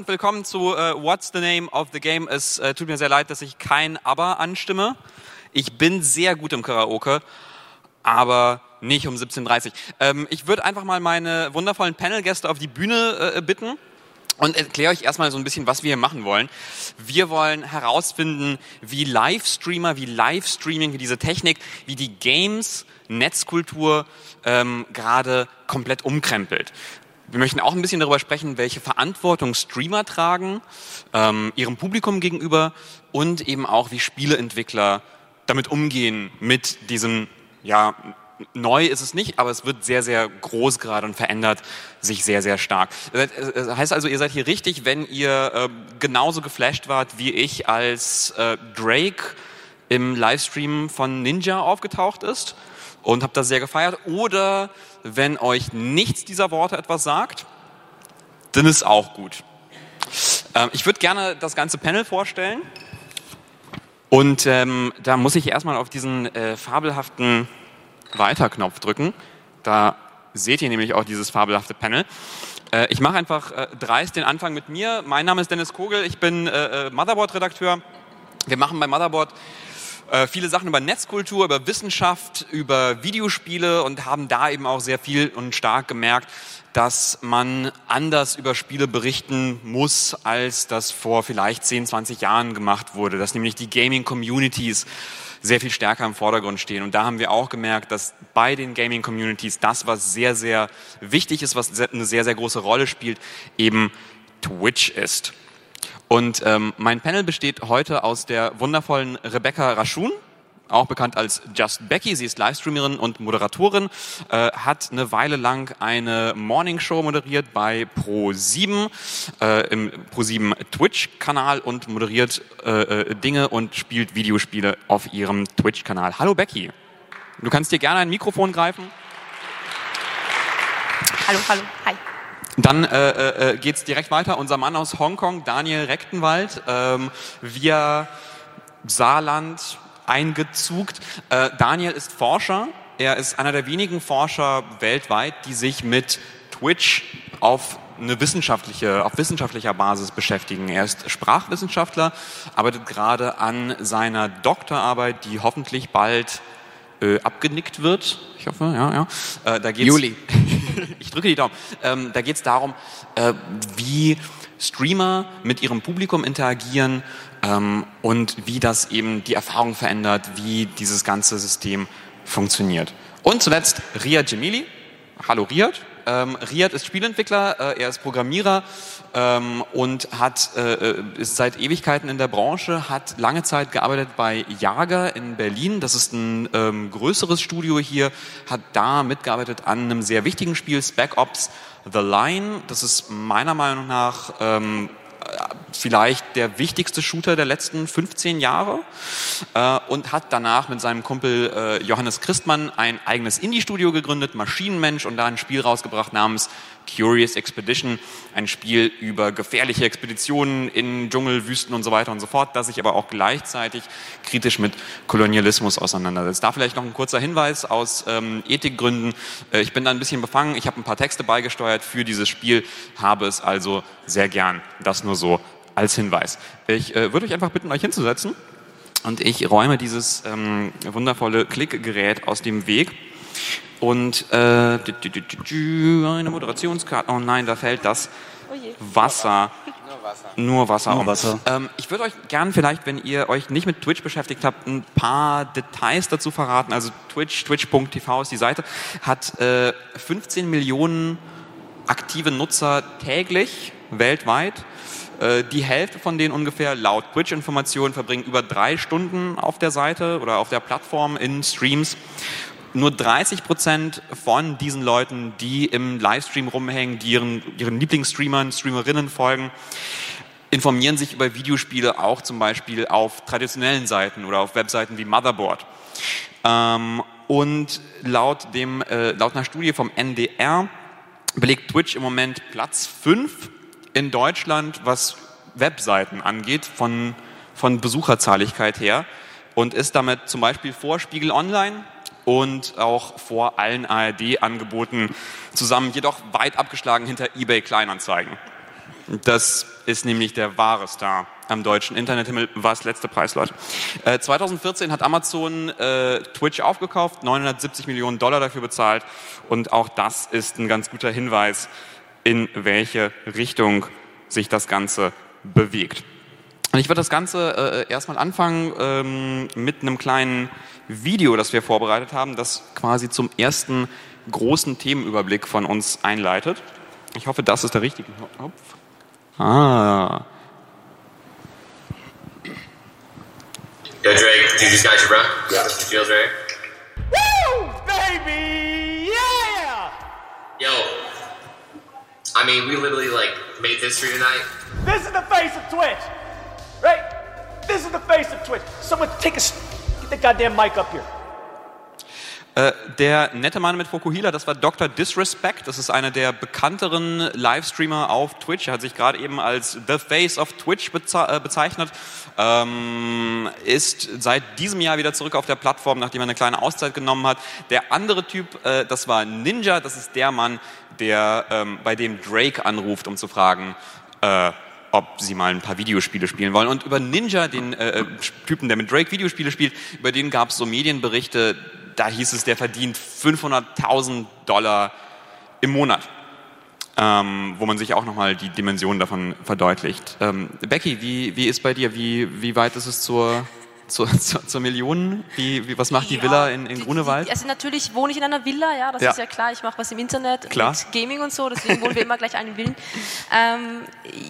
und willkommen zu äh, What's the Name of the Game. Es äh, tut mir sehr leid, dass ich kein Aber anstimme. Ich bin sehr gut im Karaoke, aber nicht um 17.30 Uhr. Ähm, ich würde einfach mal meine wundervollen Panelgäste auf die Bühne äh, bitten und erkläre euch erstmal so ein bisschen, was wir hier machen wollen. Wir wollen herausfinden, wie Livestreamer, wie Livestreaming, wie diese Technik, wie die Games, Netzkultur ähm, gerade komplett umkrempelt. Wir möchten auch ein bisschen darüber sprechen, welche Verantwortung Streamer tragen, ähm, ihrem Publikum gegenüber und eben auch, wie Spieleentwickler damit umgehen mit diesem, ja, neu ist es nicht, aber es wird sehr, sehr groß gerade und verändert sich sehr, sehr stark. Das heißt also, ihr seid hier richtig, wenn ihr äh, genauso geflasht wart wie ich, als äh, Drake im Livestream von Ninja aufgetaucht ist und habt das sehr gefeiert. Oder wenn euch nichts dieser Worte etwas sagt, dann ist auch gut. Ähm, ich würde gerne das ganze Panel vorstellen. Und ähm, da muss ich erstmal auf diesen äh, fabelhaften Weiterknopf drücken. Da seht ihr nämlich auch dieses fabelhafte Panel. Äh, ich mache einfach äh, dreist den Anfang mit mir. Mein Name ist Dennis Kogel, ich bin äh, äh Motherboard-Redakteur. Wir machen bei Motherboard äh, viele Sachen über Netzkultur, über Wissenschaft, über Videospiele und haben da eben auch sehr viel und stark gemerkt, dass man anders über Spiele berichten muss, als das vor vielleicht 10, 20 Jahren gemacht wurde, dass nämlich die Gaming-Communities sehr viel stärker im Vordergrund stehen. Und da haben wir auch gemerkt, dass bei den Gaming-Communities das, was sehr, sehr wichtig ist, was eine sehr, sehr große Rolle spielt, eben Twitch ist. Und ähm, mein Panel besteht heute aus der wundervollen Rebecca Raschun, auch bekannt als Just Becky. Sie ist Livestreamerin und Moderatorin, äh, hat eine Weile lang eine Morning Show moderiert bei Pro7 äh, im Pro7 Twitch-Kanal und moderiert äh, äh, Dinge und spielt Videospiele auf ihrem Twitch-Kanal. Hallo Becky. Du kannst dir gerne ein Mikrofon greifen. Hallo, hallo, hi. Dann äh, äh, äh geht direkt weiter. Unser Mann aus Hongkong, Daniel Rechtenwald, ähm, via Saarland eingezugt. Äh, Daniel ist Forscher. Er ist einer der wenigen Forscher weltweit, die sich mit Twitch auf eine wissenschaftliche, auf wissenschaftlicher Basis beschäftigen. Er ist Sprachwissenschaftler, arbeitet gerade an seiner Doktorarbeit, die hoffentlich bald äh, abgenickt wird. Ich hoffe, ja, ja. Äh, da geht's, Juli. ich drücke die Daumen. Ähm, da geht es darum, äh, wie Streamer mit ihrem Publikum interagieren ähm, und wie das eben die Erfahrung verändert, wie dieses ganze System funktioniert. Und zuletzt Riyad Jamili. Hallo Riyad. Ähm, Riyad ist Spielentwickler, äh, er ist Programmierer ähm, und hat, äh, äh, ist seit Ewigkeiten in der Branche, hat lange Zeit gearbeitet bei Jager in Berlin. Das ist ein ähm, größeres Studio hier, hat da mitgearbeitet an einem sehr wichtigen Spiel, Spec Ops The Line. Das ist meiner Meinung nach ähm, vielleicht der wichtigste Shooter der letzten 15 Jahre äh, und hat danach mit seinem Kumpel äh, Johannes Christmann ein eigenes Indie-Studio gegründet, Maschinenmensch, und da ein Spiel rausgebracht namens Curious Expedition, ein Spiel über gefährliche Expeditionen in Dschungel, Wüsten und so weiter und so fort, das sich aber auch gleichzeitig kritisch mit Kolonialismus auseinandersetzt. Da vielleicht noch ein kurzer Hinweis aus ähm, Ethikgründen. Äh, ich bin da ein bisschen befangen, ich habe ein paar Texte beigesteuert für dieses Spiel, habe es also sehr gern. Das nur so als Hinweis. Ich äh, würde euch einfach bitten, euch hinzusetzen und ich räume dieses ähm, wundervolle Klickgerät aus dem Weg. Und äh, eine Moderationskarte. Oh nein, da fällt das oh Wasser. Nur Wasser. Nur Wasser. Nur Wasser. Ähm, ich würde euch gern vielleicht, wenn ihr euch nicht mit Twitch beschäftigt habt, ein paar Details dazu verraten. Also Twitch, twitch.tv ist die Seite, hat äh, 15 Millionen aktive Nutzer täglich weltweit. Äh, die Hälfte von denen ungefähr laut Twitch-Informationen verbringen über drei Stunden auf der Seite oder auf der Plattform in Streams nur 30 Prozent von diesen Leuten, die im Livestream rumhängen, die ihren, ihren Lieblingsstreamern, Streamerinnen folgen, informieren sich über Videospiele auch zum Beispiel auf traditionellen Seiten oder auf Webseiten wie Motherboard. Ähm, und laut, dem, äh, laut einer Studie vom NDR belegt Twitch im Moment Platz 5 in Deutschland, was Webseiten angeht, von, von Besucherzahligkeit her und ist damit zum Beispiel vor Spiegel Online, und auch vor allen ARD-Angeboten zusammen, jedoch weit abgeschlagen hinter eBay Kleinanzeigen. Das ist nämlich der wahre Star am deutschen Internethimmel, was letzte Preis, Leute. Äh, 2014 hat Amazon äh, Twitch aufgekauft, 970 Millionen Dollar dafür bezahlt und auch das ist ein ganz guter Hinweis, in welche Richtung sich das Ganze bewegt. Ich würde das Ganze äh, erstmal anfangen ähm, mit einem kleinen Video, das wir vorbereitet haben, das quasi zum ersten großen Themenüberblick von uns einleitet. Ich hoffe, das ist der richtige Knopf. Ah. Yo, Drake, do these guys your run? Yeah. This feels right. Woo, baby! Yeah! Yo, I mean, we literally like made history tonight. This is the face of Twitch, right? This is the face of Twitch. Someone take a get the goddamn mic up here. Äh, der nette Mann mit Fokuhila, das war Dr. Disrespect. Das ist einer der bekannteren Livestreamer auf Twitch. Er hat sich gerade eben als The Face of Twitch beze äh, bezeichnet. Ähm, ist seit diesem Jahr wieder zurück auf der Plattform, nachdem er eine kleine Auszeit genommen hat. Der andere Typ, äh, das war Ninja. Das ist der Mann, der ähm, bei dem Drake anruft, um zu fragen, äh, ob sie mal ein paar Videospiele spielen wollen. Und über Ninja, den äh, Typen, der mit Drake Videospiele spielt, über den gab es so Medienberichte, da hieß es, der verdient 500.000 Dollar im Monat. Ähm, wo man sich auch nochmal die Dimension davon verdeutlicht. Ähm, Becky, wie, wie ist bei dir? Wie, wie weit ist es zur, zur, zur, zur Million? Wie, wie, was macht die Ja, Villa in, in die- Grunewald? Die, also natürlich wohne ich in einer Villa, ja, das Ja. ist ja klar. Ich mache was im Internet Klar. Gaming und so, deswegen wohnen wir immer gleich einen Villen. Ähm,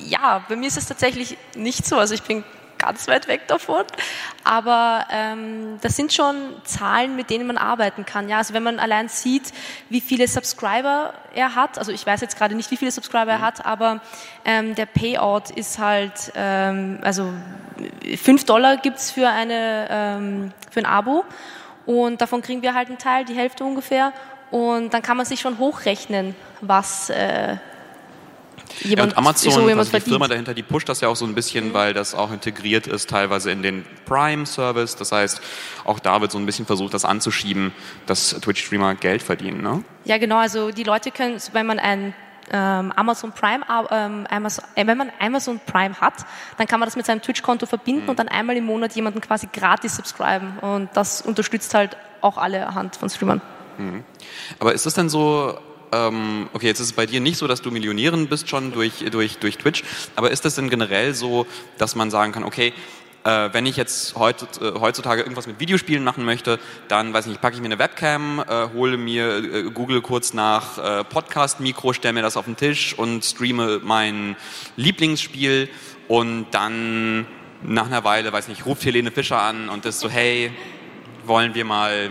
ja, bei mir ist es tatsächlich nicht so. Also ich bin ganz weit weg davon. Aber ähm, das sind schon Zahlen, mit denen man arbeiten kann. Ja, also wenn man allein sieht, wie viele Subscriber er hat, also ich weiß jetzt gerade nicht, wie viele Subscriber er hat, aber ähm, der Payout ist halt, ähm, also 5 Dollar gibt's für, eine, ähm, für ein Abo und davon kriegen wir halt einen Teil, die Hälfte ungefähr. Und dann kann man sich schon hochrechnen, was äh, Ja, jemand, und Amazon, so also die. Firma dahinter, die pusht das ja auch so ein bisschen, weil das auch integriert ist teilweise in den Prime-Service. Das heißt, auch da wird so ein bisschen versucht, das anzuschieben, dass Twitch-Streamer Geld verdienen. Ne? Ja, genau. Also die Leute können, wenn man ein ähm, Amazon Prime, ähm, Amazon, äh, wenn man Amazon Prime hat, dann kann man das mit seinem Twitch-Konto verbinden und dann einmal im Monat jemanden quasi gratis subscriben. Und das unterstützt halt auch alle Hand von Streamern. Aber ist das denn so, ähm, okay, jetzt ist es bei dir nicht so, dass du Millionärin bist schon durch, durch, durch Twitch, aber ist das denn generell so, dass man sagen kann, okay, äh, wenn ich jetzt äh, heutzutage irgendwas mit Videospielen machen möchte, dann weiß nicht, packe ich mir eine Webcam, äh, hole mir, äh, google kurz nach äh, Podcast-Mikro, stelle mir das auf den Tisch und streame mein Lieblingsspiel und dann nach einer Weile, weiß nicht, ruft Helene Fischer an und ist so, hey, wollen wir mal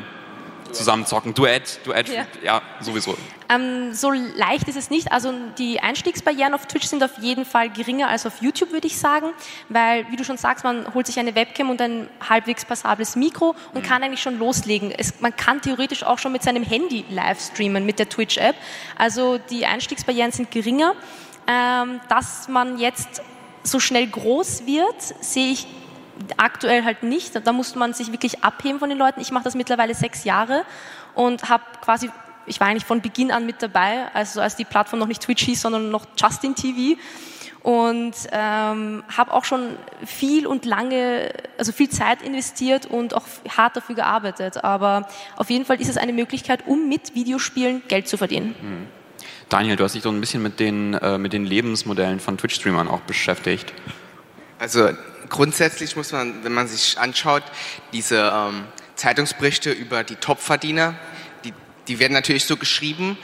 zusammen zocken? Duett, Duett, ja, Ja. sowieso. Ähm, so leicht ist es nicht. Also die Einstiegsbarrieren auf Twitch sind auf jeden Fall geringer als auf YouTube, würde ich sagen, weil, wie du schon sagst, man holt sich eine Webcam und ein halbwegs passables Mikro und kann eigentlich schon loslegen. Es, man kann theoretisch auch schon mit seinem Handy live streamen mit der Twitch-App. Also die Einstiegsbarrieren sind geringer. Ähm, dass man jetzt so schnell groß wird, sehe ich aktuell halt nicht. Da muss man sich wirklich abheben von den Leuten. Ich mache das mittlerweile sechs Jahre und habe quasi, ich war eigentlich von Beginn an mit dabei, also als die Plattform noch nicht Twitch hieß, sondern noch Justin TV und ähm, habe auch schon viel und lange, also viel Zeit investiert und auch hart dafür gearbeitet. Aber auf jeden Fall ist es eine Möglichkeit, um mit Videospielen Geld zu verdienen. Daniel, du hast dich so ein bisschen mit den, äh, mit den Lebensmodellen von Twitch-Streamern auch beschäftigt. Also grundsätzlich muss man, wenn man sich anschaut, diese ähm, Zeitungsberichte über die Topverdiener, die, die werden natürlich so geschrieben,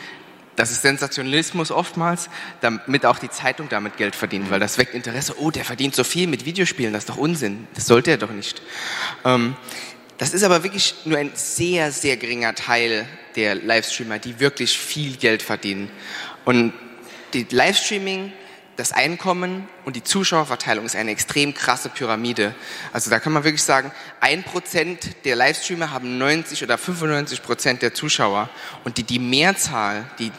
das ist Sensationalismus oftmals, damit auch die Zeitung damit Geld verdient, weil das weckt Interesse. Oh, der verdient so viel mit Videospielen, das ist doch Unsinn, das sollte er doch nicht. Ähm, das ist aber wirklich nur ein sehr, sehr geringer Teil der Livestreamer, die wirklich viel Geld verdienen. Und die Livestreaming, das Einkommen und die Zuschauerverteilung ist eine extrem krasse Pyramide. Also da kann man wirklich sagen, ein Prozent der Livestreamer haben 90 oder 95 Prozent der Zuschauer und die, die Mehrzahl, die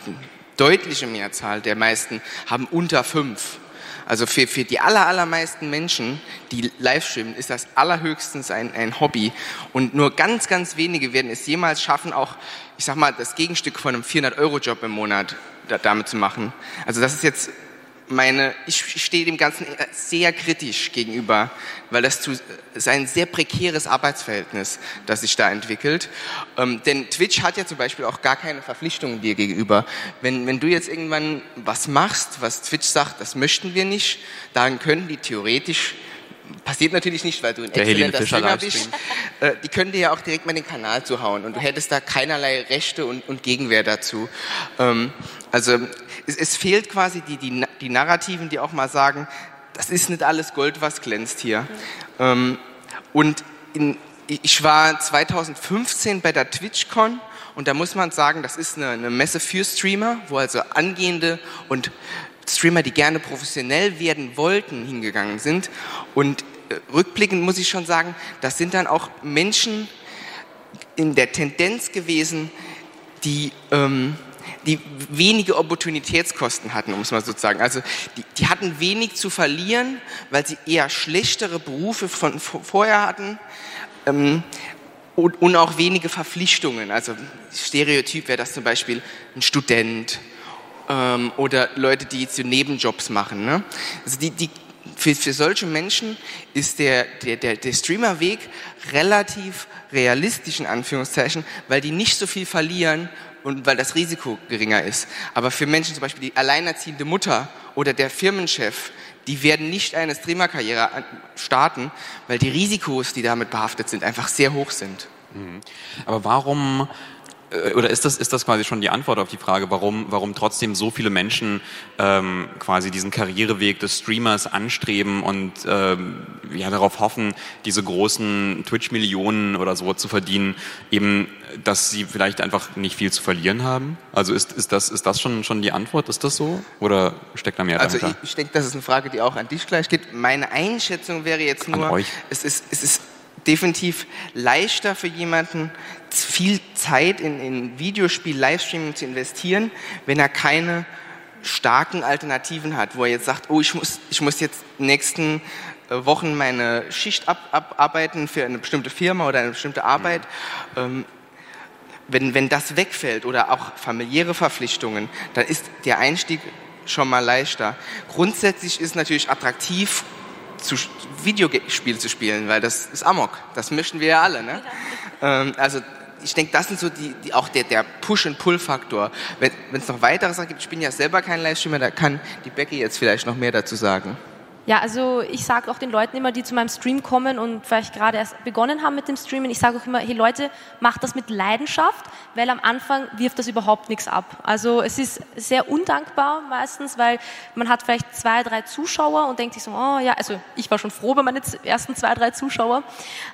deutliche Mehrzahl der meisten haben unter fünf. Also für, für die aller, allermeisten Menschen, die live streamen, ist das allerhöchstens ein, ein Hobby. Und nur ganz, ganz wenige werden es jemals schaffen, auch, ich sag mal, das Gegenstück von einem 400-Euro-Job im Monat da, damit zu machen. Also das ist jetzt meine, ich stehe dem Ganzen sehr kritisch gegenüber, weil das zu, ist ein sehr prekäres Arbeitsverhältnis, das sich da entwickelt. Ähm, denn Twitch hat ja zum Beispiel auch gar keine Verpflichtungen dir gegenüber. Wenn, wenn du jetzt irgendwann was machst, was Twitch sagt, das möchten wir nicht, dann können die theoretisch passiert natürlich nicht, weil du ein Der exzellenter Streamer bist. Äh, die können dir ja auch direkt mal den Kanal zuhauen und du hättest da keinerlei Rechte und, und Gegenwehr dazu. Ähm, also es, es fehlt quasi die, die, die Narrativen, die auch mal sagen, das ist nicht alles Gold, was glänzt hier. Ähm, und in, ich war 2015 bei der TwitchCon und da muss man sagen, das ist eine, eine Messe für Streamer, wo also angehende und Streamer, die gerne professionell werden wollten, hingegangen sind. Und äh, rückblickend muss ich schon sagen, das sind dann auch Menschen in der Tendenz gewesen, die, ähm, die wenige Opportunitätskosten hatten, um es mal so zu sagen. Also die, die hatten wenig zu verlieren, weil sie eher schlechtere Berufe von vorher hatten. Ähm, und, und auch wenige Verpflichtungen. Also Stereotyp wäre das zum Beispiel ein Student ähm, oder Leute, die jetzt so Nebenjobs machen. Ne? Also die, die, für, für solche Menschen ist der, der, der, der Streamerweg relativ realistisch in Anführungszeichen, weil die nicht so viel verlieren und weil das Risiko geringer ist. Aber für Menschen zum Beispiel die alleinerziehende Mutter oder der Firmenchef, die werden nicht eine Streamerkarriere starten, weil die Risikos, die damit behaftet sind, einfach sehr hoch sind. Aber warum, oder ist das, ist das quasi schon die Antwort auf die Frage, warum, warum trotzdem so viele Menschen ähm, quasi diesen Karriereweg des Streamers anstreben und ähm, ja, darauf hoffen, diese großen Twitch-Millionen oder so zu verdienen, eben, dass sie vielleicht einfach nicht viel zu verlieren haben? Also ist, ist, das, ist das schon, schon die Antwort? Ist das so? Oder steckt da mehr Also ich, dahinter? ich denke, das ist eine Frage, die auch an dich gleich geht. Meine Einschätzung wäre jetzt nur, es ist, es ist definitiv leichter für jemanden, viel Zeit in, in Videospiel, Livestreaming zu investieren, wenn er keine starken Alternativen hat, wo er jetzt sagt, oh, ich muss, ich muss jetzt nächsten äh, Wochen meine Schicht ab, abarbeiten für eine bestimmte Firma oder eine bestimmte Arbeit. Ähm, wenn, wenn das wegfällt oder auch familiäre Verpflichtungen, dann ist der Einstieg schon mal leichter. Grundsätzlich ist natürlich attraktiv, zu Videospiele zu spielen, weil das ist Amok. Das möchten wir ja alle. Ne? Ähm, also ich denke, das sind so die, die auch der, der Push- und Pull-Faktor. Wenn es noch weitere Sachen gibt, ich bin ja selber kein Livestreamer, da kann die Becky jetzt vielleicht noch mehr dazu sagen. Ja, also ich sage auch den Leuten immer, die zu meinem Stream kommen und vielleicht gerade erst begonnen haben mit dem Streamen, ich sage auch immer, hey Leute, macht das mit Leidenschaft, weil am Anfang wirft das überhaupt nichts ab. Also es ist sehr undankbar meistens, weil man hat vielleicht zwei, drei Zuschauer und denkt sich so, oh ja, also ich war schon froh bei meinen ersten zwei, drei Zuschauer,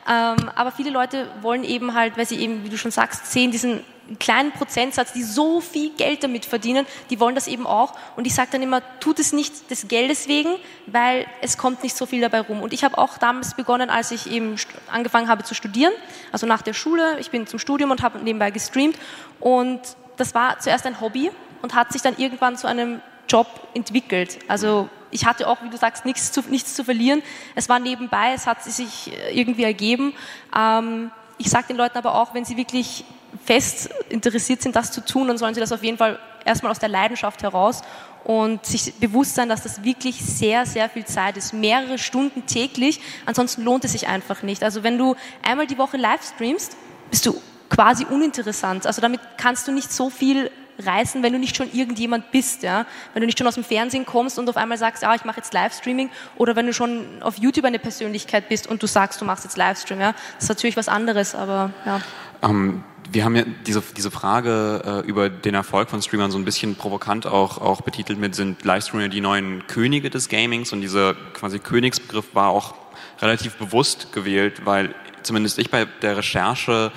ähm, aber viele Leute wollen eben halt, weil sie eben, wie du schon sagst, sehen diesen kleinen Prozentsatz, die so viel Geld damit verdienen, die wollen das eben auch. Und ich sage dann immer, tut es nicht des Geldes wegen, weil es kommt nicht so viel dabei rum. Und ich habe auch damals begonnen, als ich eben angefangen habe zu studieren, also nach der Schule. Ich bin zum Studium und habe nebenbei gestreamt. Und das war zuerst ein Hobby und hat sich dann irgendwann zu einem Job entwickelt. Also ich hatte auch, wie du sagst, nichts zu, nichts zu verlieren. Es war nebenbei, es hat sich äh, irgendwie ergeben. Ähm, ich sage den Leuten aber auch, wenn sie wirklich fest interessiert sind, das zu tun, dann sollen sie das auf jeden Fall erstmal aus der Leidenschaft heraus und sich bewusst sein, dass das wirklich sehr, sehr viel Zeit ist. Mehrere Stunden täglich, ansonsten lohnt es sich einfach nicht. Also wenn du einmal die Woche live streamst, bist du quasi uninteressant. Also damit kannst du nicht so viel reißen, wenn du nicht schon irgendjemand bist, ja. Wenn du nicht schon aus dem Fernsehen kommst und auf einmal sagst, ah, ich mache jetzt Livestreaming, oder wenn du schon auf YouTube eine Persönlichkeit bist und du sagst, du machst jetzt Livestream, ja. Das ist natürlich was anderes, aber ja. Ähm, wir haben ja diese, diese Frage äh, über den Erfolg von Streamern so ein bisschen provokant auch, auch betitelt mit, sind Livestreamer die neuen Könige des Gamings? Und dieser quasi Königsbegriff war auch relativ bewusst gewählt, weil zumindest ich bei der Recherche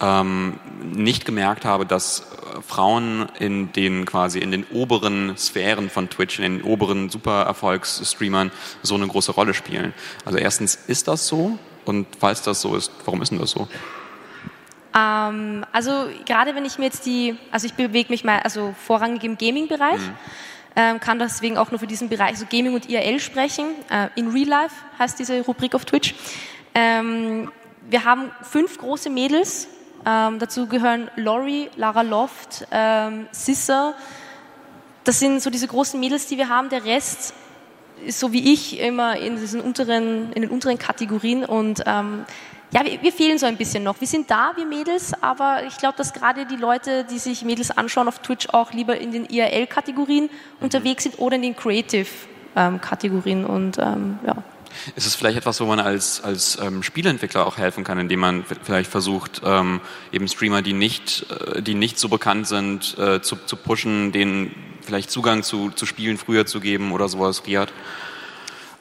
ähm, nicht gemerkt habe, dass äh, Frauen in den quasi in den oberen Sphären von Twitch, in den oberen Super-Erfolgsstreamern so eine große Rolle spielen. Also erstens, ist das so? Und falls das so ist, warum ist denn das so? Ähm, also gerade wenn ich mir jetzt die, also ich bewege mich mal, also vorrangig im Gaming-Bereich, ähm, kann deswegen auch nur für diesen Bereich, also Gaming und IRL sprechen. Äh, in Real Life heißt diese Rubrik auf Twitch. Ähm, wir haben fünf große Mädels. Ähm, dazu gehören Lori, Lara Loft, ähm, Sissa, das sind so diese großen Mädels, die wir haben. Der Rest ist so wie ich immer in diesen unteren, in den unteren Kategorien und ähm, ja, wir, wir, fehlen so ein bisschen noch. Wir sind da, wir Mädels, aber ich glaube, dass gerade die Leute, die sich Mädels anschauen auf Twitch, auch lieber in den IRL-Kategorien unterwegs sind oder in den Creative-Kategorien und ähm, ja. Ist es vielleicht etwas, wo man als, als ähm, Spieleentwickler auch helfen kann, indem man vielleicht versucht, ähm, eben Streamer, die nicht, äh, die nicht so bekannt sind, äh, zu, zu pushen, denen vielleicht Zugang zu, zu Spielen früher zu geben oder sowas, Riad?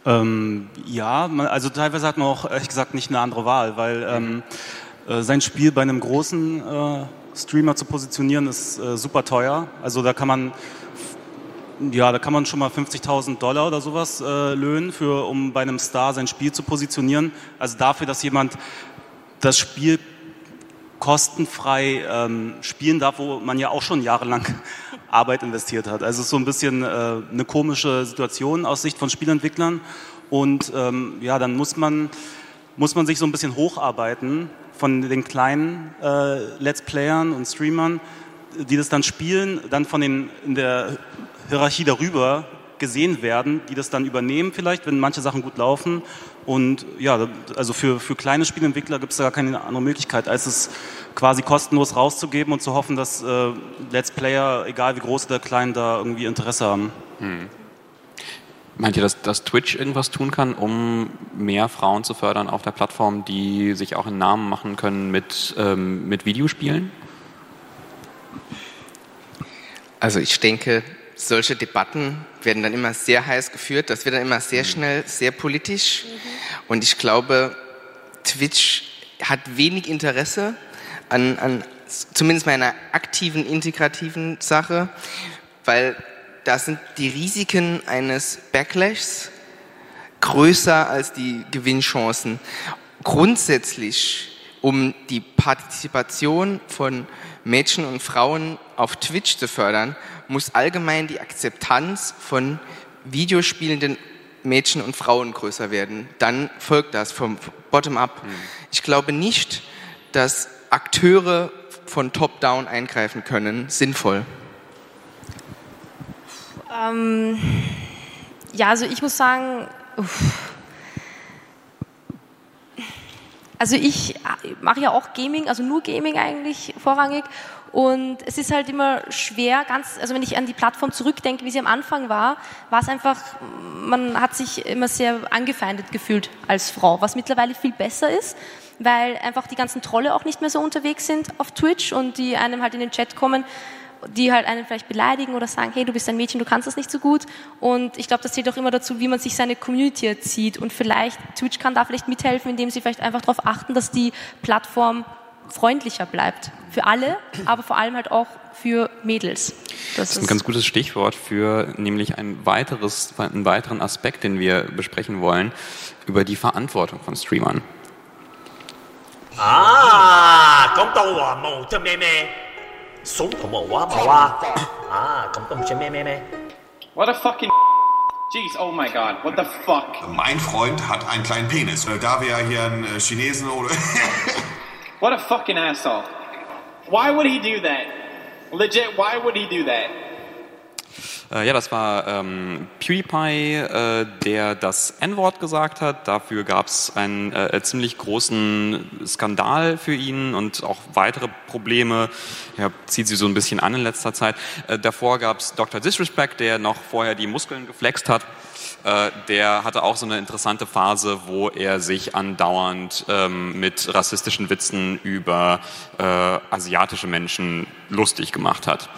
Ähm, ja, man, also teilweise hat man auch ehrlich gesagt nicht eine andere Wahl, weil ähm, äh, sein Spiel bei einem großen äh, Streamer zu positionieren ist äh, super teuer. Also da kann man ja, da kann man schon mal 50.000 Dollar oder sowas äh, löhnen, für, um bei einem Star sein Spiel zu positionieren. Also dafür, dass jemand das Spiel kostenfrei ähm, spielen darf, wo man ja auch schon jahrelang Arbeit investiert hat. Also es ist so ein bisschen äh, eine komische Situation aus Sicht von Spielentwicklern. Und ähm, ja, dann muss man, muss man sich so ein bisschen hocharbeiten von den kleinen äh, Let's Playern und Streamern, die das dann spielen, dann von den in der Hierarchie darüber gesehen werden, die das dann übernehmen vielleicht, wenn manche Sachen gut laufen. Und ja, also für, für kleine Spielentwickler gibt es da gar keine andere Möglichkeit, als es quasi kostenlos rauszugeben und zu hoffen, dass äh, Let's Player, egal wie groß oder klein, da irgendwie Interesse haben. Hm. Meint ihr, dass, dass Twitch irgendwas tun kann, um mehr Frauen zu fördern auf der Plattform, die sich auch einen Namen machen können mit, ähm, mit Videospielen? Also ich denke, solche Debatten werden dann immer sehr heiß geführt. Das wird dann immer sehr mhm. schnell, sehr politisch. Mhm. Und ich glaube, Twitch hat wenig Interesse an, an zumindest bei einer aktiven, integrativen Sache, weil da sind die Risiken eines Backlashs größer als die Gewinnchancen. Grundsätzlich, um die Partizipation von Mädchen und Frauen auf Twitch zu fördern, muss allgemein die Akzeptanz von Videospielenden Mädchen und Frauen größer werden. Dann folgt das vom Bottom-up. Mhm. Ich glaube nicht, dass Akteure von Top-Down eingreifen können, sinnvoll. Ähm, ja, also ich muss sagen, uff. also ich mache ja auch Gaming, also nur Gaming eigentlich vorrangig und es ist halt immer schwer, ganz, also wenn ich an die Plattform zurückdenke, wie sie am Anfang war, war es einfach, man hat sich immer sehr angefeindet gefühlt als Frau, was mittlerweile viel besser ist, weil einfach die ganzen Trolle auch nicht mehr so unterwegs sind auf Twitch und die einem halt in den Chat kommen, die halt einen vielleicht beleidigen oder sagen, hey, du bist ein Mädchen, du kannst das nicht so gut. Und ich glaube, das zählt auch immer dazu, wie man sich seine Community erzieht. Und vielleicht, Twitch kann da vielleicht mithelfen, indem sie vielleicht einfach darauf achten, dass die Plattform freundlicher bleibt. Für alle, aber vor allem halt auch für Mädels. Das, das ist ein ganz gutes Stichwort für nämlich ein weiteres, einen weiteren Aspekt, den wir besprechen wollen, über die Verantwortung von Streamern. Ah, kommt da What a fucking Jeez, oh my god, what the fuck? Mein Freund hat einen kleinen Penis. Da wir ja hier einen äh, Chinesen oder What a fucking asshole. Why would he do that? Legit, why would he do that? Äh, ja, das war ähm, PewDiePie, äh, der das N-Wort gesagt hat. Dafür gab es einen äh, ziemlich großen Skandal für ihn und auch weitere Probleme. Er zieht sie so ein bisschen an in letzter Zeit. Äh, davor gab es Dr. Disrespect, der noch vorher die Muskeln geflext hat. Äh, der hatte auch so eine interessante Phase, wo er sich andauernd ähm, mit rassistischen Witzen über äh, asiatische Menschen lustig gemacht hat.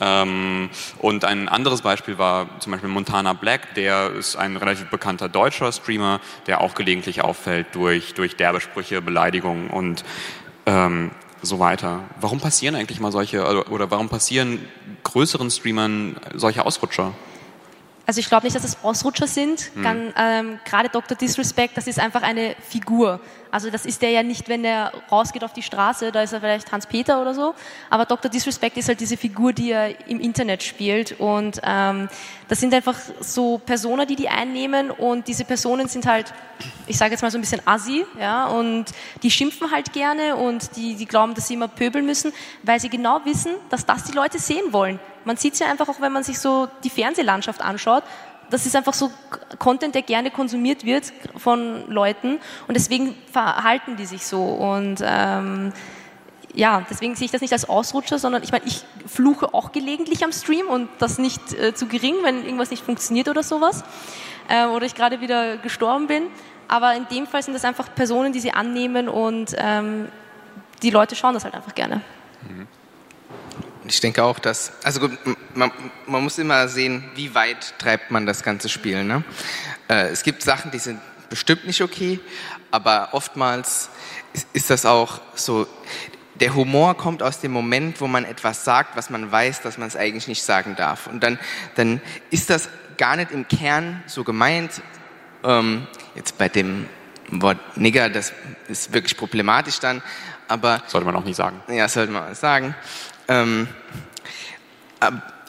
Ähm, und ein anderes Beispiel war zum Beispiel Montana Black, der ist ein relativ bekannter deutscher Streamer, der auch gelegentlich auffällt durch, durch derbe Sprüche, Beleidigungen und ähm, so weiter. Warum passieren eigentlich mal solche, oder warum passieren größeren Streamern solche Ausrutscher? Also ich glaube nicht, dass es Ausrutscher sind. Hm. ähm, Gerade Dr. Disrespect, das ist einfach eine Figur. Also das ist der ja nicht, wenn er rausgeht auf die Straße, da ist er vielleicht Hans-Peter oder so. Aber Dr. Disrespect ist halt diese Figur, die er im Internet spielt. Und ähm, das sind einfach so Personen, die die einnehmen. Und diese Personen sind halt, ich sage jetzt mal so ein bisschen assi, ja. Und die schimpfen halt gerne und die, die glauben, dass sie immer pöbeln müssen, weil sie genau wissen, dass das die Leute sehen wollen Man sieht es ja einfach auch, wenn man sich so die Fernsehlandschaft anschaut, das ist einfach so Content, der gerne konsumiert wird von Leuten und deswegen verhalten die sich so und ähm, ja, deswegen sehe ich das nicht als Ausrutscher, sondern ich meine, ich fluche auch gelegentlich am Stream und das nicht äh, zu gering, wenn irgendwas nicht funktioniert oder sowas äh, oder ich gerade wieder gestorben bin. Aber in dem Fall sind das einfach Personen, die sie annehmen und ähm, die Leute schauen das halt einfach gerne. Mhm. Ich denke auch, dass, also man, man, muss immer sehen, wie weit treibt man das ganze Spiel. Ne? Äh, es gibt Sachen, die sind bestimmt nicht okay, aber oftmals ist, ist das auch so, der Humor kommt aus dem Moment, wo man etwas sagt, was man weiß, dass man es eigentlich nicht sagen darf. Und dann, dann ist das gar nicht im Kern so gemeint. Ähm, jetzt bei dem Wort Nigger, das ist wirklich problematisch dann, aber... Sollte man auch nicht sagen. Ja, sollte man sagen. Ähm,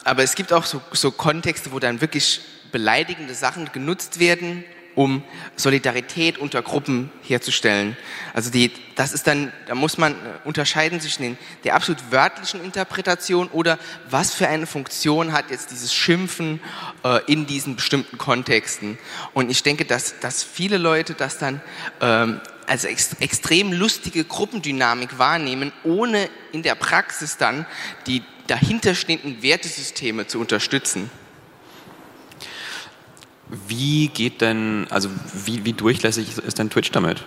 aber es gibt auch so, so Kontexte, wo dann wirklich beleidigende Sachen genutzt werden, um Solidarität unter Gruppen herzustellen. Also die, das ist dann, da muss man äh, unterscheiden zwischen den, der absolut wörtlichen Interpretation oder was für eine Funktion hat jetzt dieses Schimpfen äh, in diesen bestimmten Kontexten. Und ich denke, dass, dass viele Leute das dann ähm, als ex extrem lustige Gruppendynamik wahrnehmen, ohne in der Praxis dann die dahinterstehenden Wertesysteme zu unterstützen. Wie geht denn, also wie, wie durchlässig ist denn Twitch damit?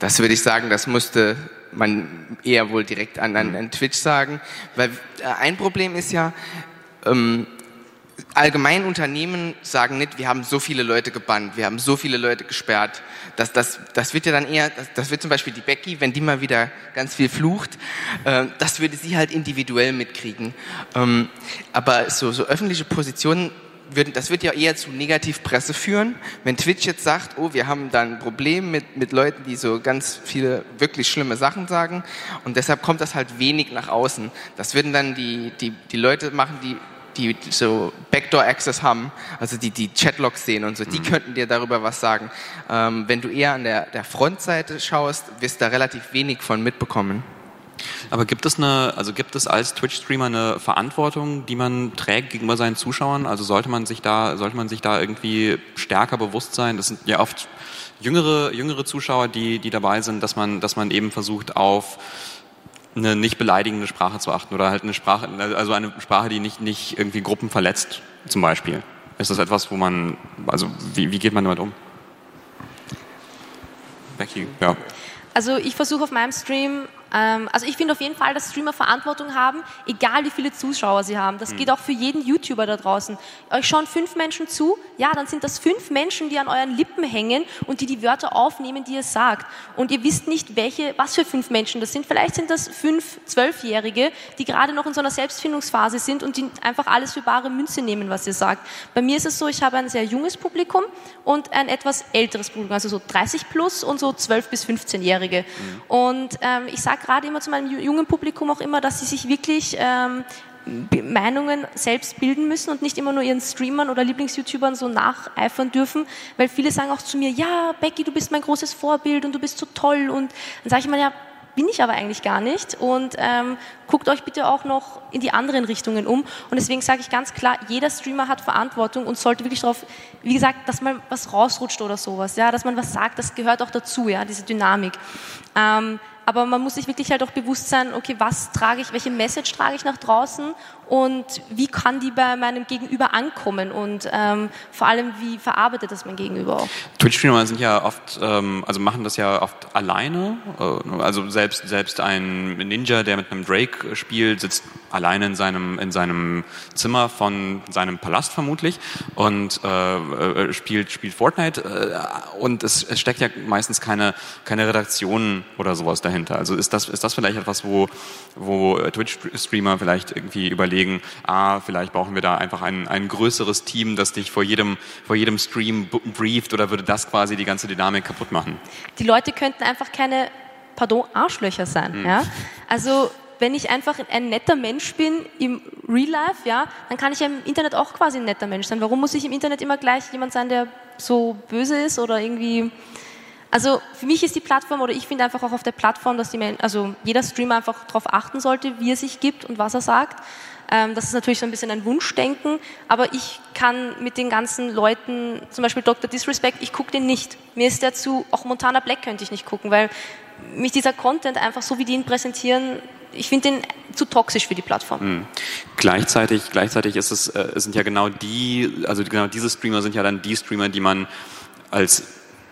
Das würde ich sagen, das musste man eher wohl direkt an, an, an Twitch sagen, weil äh, ein Problem ist ja, ähm, allgemein Unternehmen sagen nicht, wir haben so viele Leute gebannt, wir haben so viele Leute gesperrt. Das, das, das wird ja dann eher, das, das wird zum Beispiel die Becky, wenn die mal wieder ganz viel flucht, äh, das würde sie halt individuell mitkriegen. Ähm, aber so, so öffentliche Positionen würden, das wird ja eher zu Negativpresse führen. Wenn Twitch jetzt sagt, oh, wir haben da ein Problem mit, mit Leuten, die so ganz viele wirklich schlimme Sachen sagen und deshalb kommt das halt wenig nach außen. Das würden dann die, die, die Leute machen, die die so Backdoor-Access haben, also die die Chatlogs sehen und so, die mhm. könnten dir darüber was sagen. Ähm, wenn du eher an der, der Frontseite schaust, wirst du da relativ wenig von mitbekommen. Aber gibt es eine, also gibt es als Twitch-Streamer eine Verantwortung, die man trägt gegenüber seinen Zuschauern? Also sollte man sich da, sollte man sich da irgendwie stärker bewusst sein? Das sind ja oft jüngere, jüngere Zuschauer, die, die dabei sind, dass man, dass man eben versucht auf eine nicht beleidigende Sprache zu achten oder halt eine Sprache, also eine Sprache, die nicht, nicht irgendwie Gruppen verletzt, zum Beispiel. Ist das etwas, wo man, also wie, wie geht man damit um? Becky, ja. Also ich versuche auf meinem Stream also ich finde auf jeden Fall, dass Streamer Verantwortung haben, egal wie viele Zuschauer sie haben. Das mhm. geht auch für jeden YouTuber da draußen. Euch schauen fünf Menschen zu, ja, dann sind das fünf Menschen, die an euren Lippen hängen und die die Wörter aufnehmen, die ihr sagt. Und ihr wisst nicht, welche, was für fünf Menschen das sind. Vielleicht sind das fünf Zwölfjährige, die gerade noch in so einer Selbstfindungsphase sind und die einfach alles für bare Münze nehmen, was ihr sagt. Bei mir ist es so, ich habe ein sehr junges Publikum und ein etwas älteres Publikum, also so 30 plus und so 12 bis 15-Jährige. Mhm. Und ähm, ich sage gerade immer zu meinem jungen Publikum auch immer, dass sie sich wirklich ähm, Meinungen selbst bilden müssen und nicht immer nur ihren Streamern oder Lieblings-YouTubern so nacheifern dürfen, weil viele sagen auch zu mir, ja, Becky, du bist mein großes Vorbild und du bist so toll und dann sage ich mal, ja, bin ich aber eigentlich gar nicht. Und ähm, guckt euch bitte auch noch in die anderen Richtungen um. Und deswegen sage ich ganz klar, jeder Streamer hat Verantwortung und sollte wirklich darauf, wie gesagt, dass man was rausrutscht oder sowas, ja, dass man was sagt, das gehört auch dazu, ja, diese Dynamik. Ähm, aber man muss sich wirklich halt auch bewusst sein, okay, was trage ich, welche Message trage ich nach draußen und wie kann die bei meinem Gegenüber ankommen und ähm, vor allem, wie verarbeitet das mein Gegenüber auch. Twitch-Streamer sind ja oft, ähm, also machen das ja oft alleine, äh, also selbst, selbst ein Ninja, der mit einem Drake spielt, sitzt alleine in seinem, in seinem Zimmer von seinem Palast vermutlich und äh, äh spielt, spielt Fortnite äh, und es, es steckt ja meistens keine, keine Redaktion oder sowas dahinter. Also ist das, ist das vielleicht etwas, wo, wo Twitch-Streamer vielleicht irgendwie überlegen, ah, vielleicht brauchen wir da einfach ein, ein größeres Team, das dich vor jedem, vor jedem Stream brieft oder würde das quasi die ganze Dynamik kaputt machen? Die Leute könnten einfach keine pardon, Arschlöcher sein. Hm. Ja? Also wenn ich einfach ein netter Mensch bin im Real Life, ja, dann kann ich ja im Internet auch quasi ein netter Mensch sein. Warum muss ich im Internet immer gleich jemand sein, der so böse ist oder irgendwie Also für mich ist die Plattform oder ich finde einfach auch auf der Plattform, dass die Men also jeder Streamer einfach darauf achten sollte, wie er sich gibt und was er sagt. Ähm, das ist natürlich so ein bisschen ein Wunschdenken, aber ich kann mit den ganzen Leuten, zum Beispiel Dr. Disrespect, ich gucke den nicht. Mir ist der zu, auch Montana Black könnte ich nicht gucken, weil mich dieser Content einfach so, wie die ihn präsentieren, ich finde den zu toxisch für die Plattform. Mhm. Gleichzeitig, gleichzeitig ist es, äh, sind ja genau die, also genau diese Streamer sind ja dann die Streamer, die man als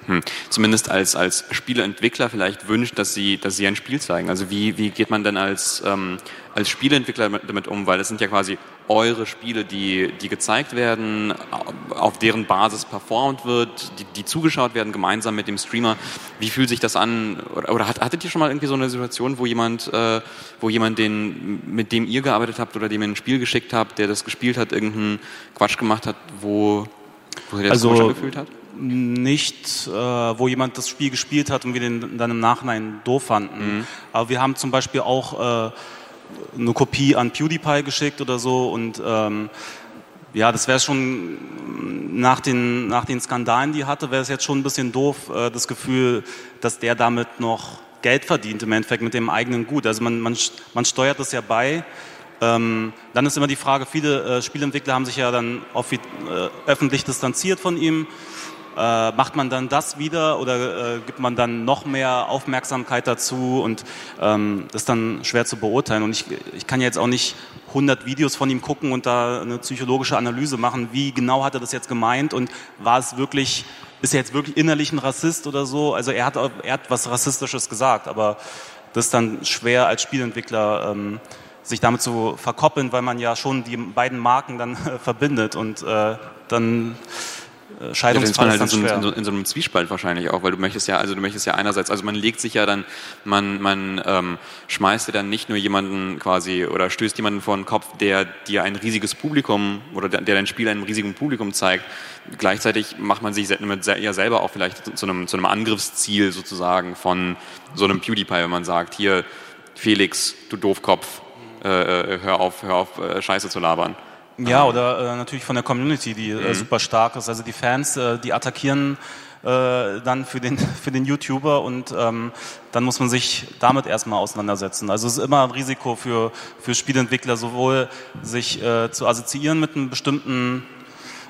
hm, zumindest als, als Spieleentwickler vielleicht wünscht, dass sie, dass sie ein Spiel zeigen. Also wie, wie geht man denn als, ähm, als Spieleentwickler damit um? Weil es sind ja quasi eure Spiele, die, die gezeigt werden, auf deren Basis performt wird, die, die zugeschaut werden gemeinsam mit dem Streamer. Wie fühlt sich das an? Oder, oder hattet ihr schon mal irgendwie so eine Situation, wo jemand, äh, wo jemand den, mit dem ihr gearbeitet habt oder dem ihr ein Spiel geschickt habt, der das gespielt hat, irgendeinen Quatsch gemacht hat, wo, wo er das Also- gefühlt hat? nicht, äh, wo jemand das Spiel gespielt hat und wir den dann im Nachhinein doof fanden. Aber wir haben zum Beispiel auch äh, eine Kopie an PewDiePie geschickt oder so und ähm, ja, das wäre schon nach den, nach den Skandalen, die hatte, wäre es jetzt schon ein bisschen doof, äh, das Gefühl, dass der damit noch Geld verdient im Endeffekt mit dem eigenen Gut. Also man, man, man steuert das ja bei. Ähm, dann ist immer die Frage, viele äh, Spieleentwickler haben sich ja dann äh, öffentlich distanziert von ihm. Äh, macht man dann das wieder oder äh, gibt man dann noch mehr Aufmerksamkeit dazu und ähm, das ist dann schwer zu beurteilen. Und ich, ich kann jetzt auch nicht 100 Videos von ihm gucken und da eine psychologische Analyse machen, wie genau hat er das jetzt gemeint und war es wirklich, ist er jetzt wirklich innerlich ein Rassist oder so? Also er hat, er hat was Rassistisches gesagt, aber das ist dann schwer als Spielentwickler ähm, sich damit zu verkoppeln, weil man ja schon die beiden Marken dann verbindet und äh, dann äh, Ja, ist Scheidungsfall man halt in so, in, so, in so einem Zwiespalt wahrscheinlich auch, weil du möchtest ja, also du möchtest ja einerseits, also man legt sich ja dann, man, man ähm, schmeißt dir dann nicht nur jemanden quasi oder stößt jemanden vor den Kopf, der dir ein riesiges Publikum oder der, der dein Spiel einem riesigen Publikum zeigt. Gleichzeitig macht man sich mit ja selber auch vielleicht zu einem, zu einem Angriffsziel sozusagen von so einem PewDiePie, wenn man sagt, hier Felix, du Doofkopf, äh, äh, hör auf, hör auf, äh, Scheiße zu labern. Ja, oder äh, natürlich von der Community, die äh, super stark ist. Also die Fans, äh, die attackieren äh, dann für den, für den YouTuber und ähm, dann muss man sich damit erstmal auseinandersetzen. Also es ist immer ein Risiko für, für Spielentwickler, sowohl sich äh, zu assoziieren mit einem bestimmten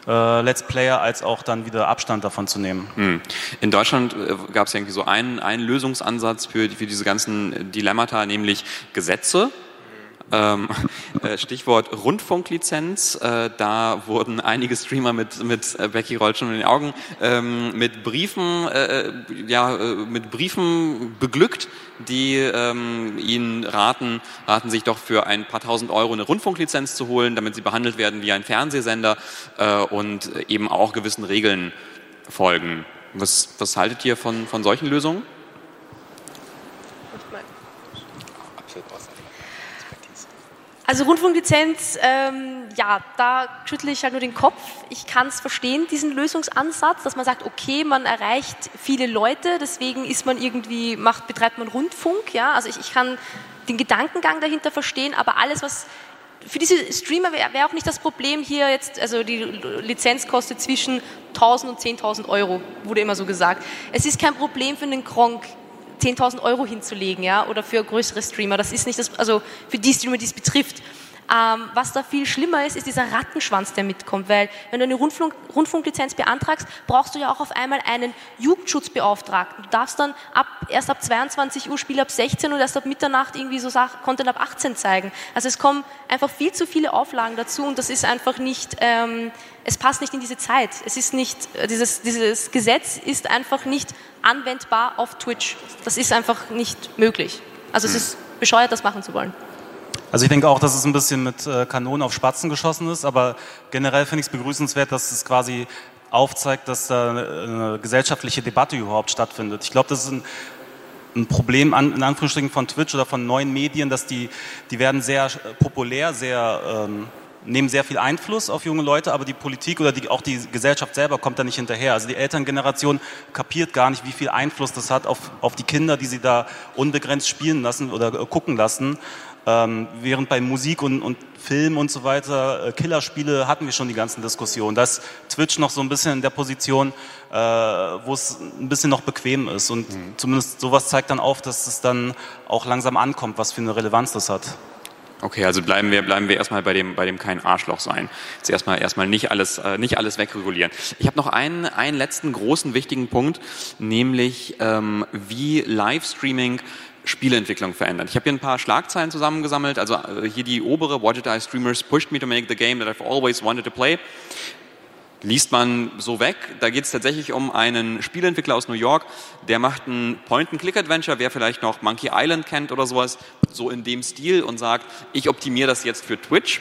äh, Let's Player, als auch dann wieder Abstand davon zu nehmen. Hm. In Deutschland gab es ja irgendwie so einen, einen Lösungsansatz für, für diese ganzen Dilemmata, nämlich Gesetze. Ähm, äh, Stichwort Rundfunklizenz. Äh, da wurden einige Streamer mit, mit äh, Becky rollt schon in den Augen, ähm, mit Briefen, äh, ja, äh, mit Briefen beglückt, die ähm, ihnen raten, raten sich doch für ein paar tausend Euro eine Rundfunklizenz zu holen, damit sie behandelt werden wie ein Fernsehsender äh, und eben auch gewissen Regeln folgen. Was, was haltet ihr von, von solchen Lösungen? Also Rundfunklizenz, ähm, ja, da schüttle ich halt nur den Kopf. Ich kann es verstehen, diesen Lösungsansatz, dass man sagt, okay, man erreicht viele Leute, deswegen ist man irgendwie, macht, betreibt man Rundfunk, ja. Also ich, ich kann den Gedankengang dahinter verstehen, aber alles, was für diese Streamer wäre wär auch nicht das Problem hier jetzt, also die Lizenz kostet zwischen 1000 und 10.000 Euro, wurde immer so gesagt. Es ist kein Problem für einen Gronk, 10.000 Euro hinzulegen, ja, oder für größere Streamer. Das ist nicht das, also für die Streamer, die es betrifft. Ähm, was da viel schlimmer ist, ist dieser Rattenschwanz, der mitkommt, weil wenn du eine Rundfunk, Rundfunklizenz beantragst, brauchst du ja auch auf einmal einen Jugendschutzbeauftragten. Du darfst dann ab, erst ab 22 Uhr Spiel ab 16 und erst ab Mitternacht irgendwie so Sach Content ab 18 zeigen. Also es kommen einfach viel zu viele Auflagen dazu und das ist einfach nicht, ähm, es passt nicht in diese Zeit. Es ist nicht, äh, dieses, dieses Gesetz ist einfach nicht anwendbar auf Twitch. Das ist einfach nicht möglich. Also es ist bescheuert, das machen zu wollen. Also ich denke auch, dass es ein bisschen mit äh, Kanonen auf Spatzen geschossen ist, aber generell finde ich es begrüßenswert, dass es quasi aufzeigt, dass da eine, eine gesellschaftliche Debatte überhaupt stattfindet. Ich glaube, das ist ein, ein Problem an, in Anführungsstrichen von Twitch oder von neuen Medien, dass die, die werden sehr äh, populär, sehr ähm, nehmen sehr viel Einfluss auf junge Leute, aber die Politik oder die, auch die Gesellschaft selber kommt da nicht hinterher. Also die Elterngeneration kapiert gar nicht, wie viel Einfluss das hat auf, auf die Kinder, die sie da unbegrenzt spielen lassen oder äh, gucken lassen. Ähm, während bei Musik und, und Film und so weiter, äh, Killerspiele hatten wir schon die ganzen Diskussionen. Da ist Twitch noch so ein bisschen in der Position, äh, wo es ein bisschen noch bequem ist. Und mhm. zumindest sowas zeigt dann auf, dass es dann auch langsam ankommt, was für eine Relevanz das hat. Okay, also bleiben wir, bleiben wir erstmal bei dem, bei dem kein Arschloch sein. Jetzt erstmal, erstmal nicht alles, äh, nicht alles wegregulieren. Ich habe noch einen, einen letzten großen wichtigen Punkt, nämlich ähm, wie Livestreaming Spieleentwicklung verändert. Ich habe hier ein paar Schlagzeilen zusammengesammelt. Also äh, hier die obere Watch It Die Streamers pushed me to make the game that I've always wanted to play liest man so weg. Da geht es tatsächlich um einen Spieleentwickler aus New York, der macht ein Point-and-Click-Adventure, wer vielleicht noch Monkey Island kennt oder sowas, so in dem Stil und sagt, ich optimiere das jetzt für Twitch.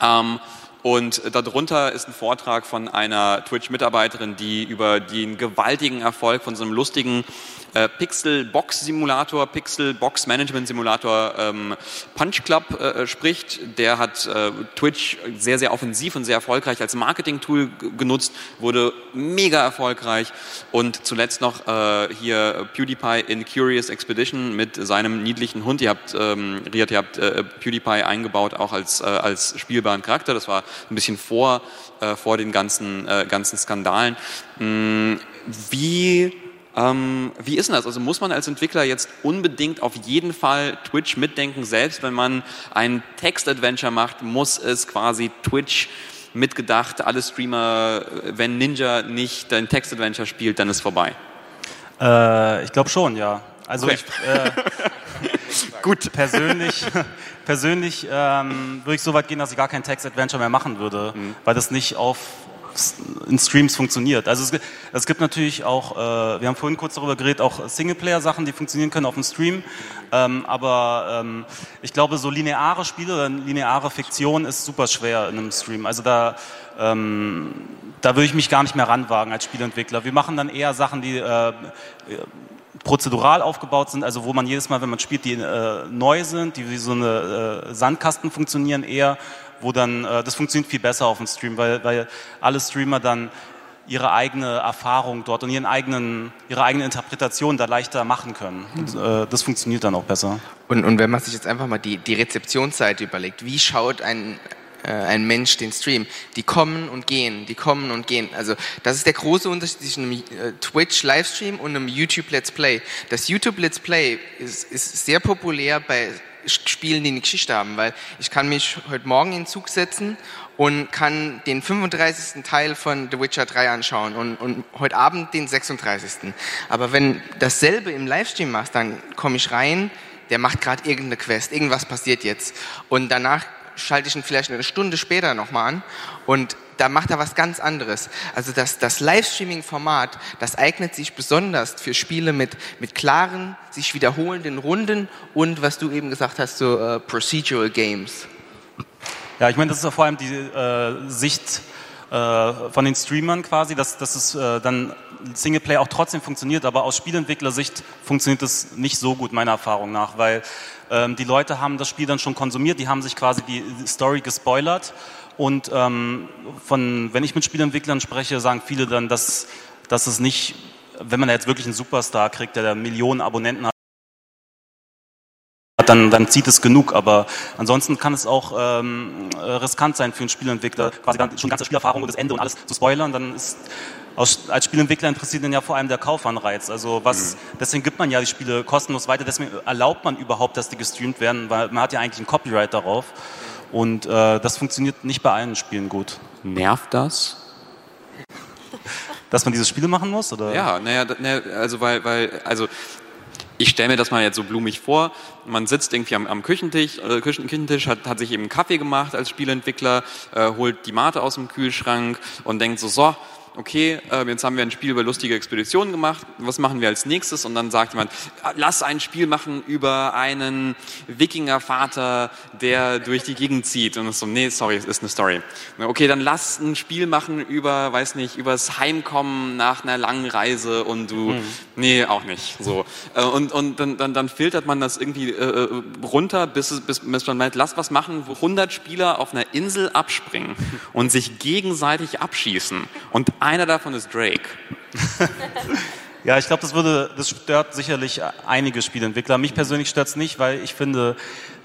Ähm, und darunter ist ein Vortrag von einer Twitch-Mitarbeiterin, die über den gewaltigen Erfolg von so einem lustigen äh, Pixel Box Simulator, Pixel Box Management Simulator ähm, Punch Club äh, spricht. Der hat äh, Twitch sehr, sehr offensiv und sehr erfolgreich als Marketing-Tool genutzt, wurde mega erfolgreich und zuletzt noch äh, hier PewDiePie in Curious Expedition mit seinem niedlichen Hund. Ihr habt, ähm, Riad, ihr habt äh, PewDiePie eingebaut, auch als, äh, als spielbaren Charakter. Das war ein bisschen vor, äh, vor den ganzen, äh, ganzen Skandalen. Hm, wie ähm, wie ist denn das? Also muss man als Entwickler jetzt unbedingt auf jeden Fall Twitch mitdenken? Selbst wenn man ein Text-Adventure macht, muss es quasi Twitch mitgedacht. Alle Streamer, wenn Ninja nicht dein Text-Adventure spielt, dann ist vorbei. Äh, ich glaube schon, ja. Also okay. ich, äh, gut persönlich, persönlich ähm, würde ich so weit gehen, dass ich gar kein Text-Adventure mehr machen würde, mhm. weil das nicht auf in Streams funktioniert. Also es, es gibt natürlich auch, äh, wir haben vorhin kurz darüber geredet, auch Singleplayer-Sachen, die funktionieren können auf dem Stream. Ähm, aber ähm, ich glaube, so lineare Spiele oder lineare Fiktion ist super schwer in einem Stream. Also da, ähm, da würde ich mich gar nicht mehr ranwagen als Spielentwickler. Wir machen dann eher Sachen, die äh, prozedural aufgebaut sind, also wo man jedes Mal, wenn man spielt, die äh, neu sind, die wie so eine äh, Sandkasten funktionieren eher wo dann, äh, das funktioniert viel besser auf dem Stream, weil, weil alle Streamer dann ihre eigene Erfahrung dort und ihren eigenen, ihre eigene Interpretation da leichter machen können. Und, äh, das funktioniert dann auch besser. Und, und wenn man sich jetzt einfach mal die, die Rezeptionsseite überlegt, wie schaut ein, ein Mensch den Stream? Die kommen und gehen, die kommen und gehen. Also das ist der große Unterschied zwischen einem äh, Twitch-Livestream und einem YouTube-Let's Play. Das YouTube-Let's Play ist, ist sehr populär bei Spielen, die eine Geschichte haben, weil ich kann mich heute Morgen in den Zug setzen und kann den 35. Teil von The Witcher 3 anschauen und, und heute Abend den 36. Aber wenn dasselbe im Livestream machst, dann komme ich rein, der macht gerade irgendeine Quest, irgendwas passiert jetzt und danach schalte ich ihn vielleicht eine Stunde später nochmal an und da macht er was ganz anderes. Also das, das Livestreaming-Format, das eignet sich besonders für Spiele mit, mit klaren, sich wiederholenden Runden und, was du eben gesagt hast, so uh, Procedural Games. Ja, ich meine, das ist ja vor allem die äh, Sicht äh, von den Streamern quasi, dass, dass es äh, dann Singleplay auch trotzdem funktioniert, aber aus Spielentwicklersicht funktioniert es nicht so gut, meiner Erfahrung nach, weil ähm, die Leute haben das Spiel dann schon konsumiert, die haben sich quasi die Story gespoilert und ähm, von, wenn ich mit Spielentwicklern spreche, sagen viele dann, dass, dass es nicht, wenn man jetzt wirklich einen Superstar kriegt, der Millionen Abonnenten hat, dann, dann zieht es genug. Aber ansonsten kann es auch ähm, riskant sein für einen Spielentwickler, quasi dann schon ganze Spielerfahrung und das Ende und alles zu spoilern. Dann ist aus, als Spielentwickler interessiert dann ja vor allem der Kaufanreiz. Also was, mhm. deswegen gibt man ja die Spiele kostenlos weiter, deswegen erlaubt man überhaupt, dass die gestreamt werden, weil man hat ja eigentlich ein Copyright darauf. Und äh, das funktioniert nicht bei allen Spielen gut. Nervt das? Dass man diese Spiele machen muss? Oder? Ja, naja, ne, also weil, weil, also ich stelle mir das mal jetzt so blumig vor. Man sitzt irgendwie am, am Küchentisch, äh, Küchentisch hat, hat sich eben Kaffee gemacht als Spielentwickler, äh, holt die Mate aus dem Kühlschrank und denkt so, so, okay, äh, jetzt haben wir ein Spiel über lustige Expeditionen gemacht, was machen wir als nächstes? Und dann sagt jemand, ah, lass ein Spiel machen über einen Wikingervater, der durch die Gegend zieht. Und so, nee, sorry, es ist eine Story. Okay, dann lass ein Spiel machen über, weiß nicht, übers Heimkommen nach einer langen Reise und du, mhm. nee, auch nicht. So. Äh, und und dann, dann, dann filtert man das irgendwie äh, äh runter, bis, bis, bis man meint, lass was machen, wo 100 Spieler auf einer Insel abspringen und sich gegenseitig abschießen. Und einer davon ist Drake. ja, ich glaube, das würde, das stört sicherlich einige Spieleentwickler. Mich persönlich stört es nicht, weil ich finde,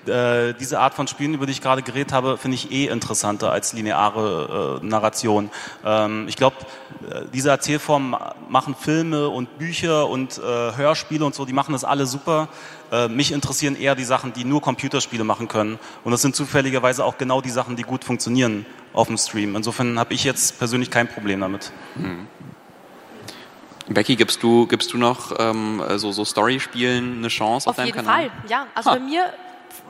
äh, diese Art von Spielen, über die ich gerade geredet habe, finde ich eh interessanter als lineare äh, Narration. Ähm, ich glaube, äh, diese Erzählformen machen Filme und Bücher und äh, Hörspiele und so, die machen das alle super. Äh, mich interessieren eher die Sachen, die nur Computerspiele machen können. Und das sind zufälligerweise auch genau die Sachen, die gut funktionieren auf dem Stream. Insofern habe ich jetzt persönlich kein Problem damit. Mhm. Becky, gibst du, gibst du noch ähm, so, so Story-Spielen eine Chance auf, Auf deinem jeden Kanal? Fall, ja. Also Ha. bei mir,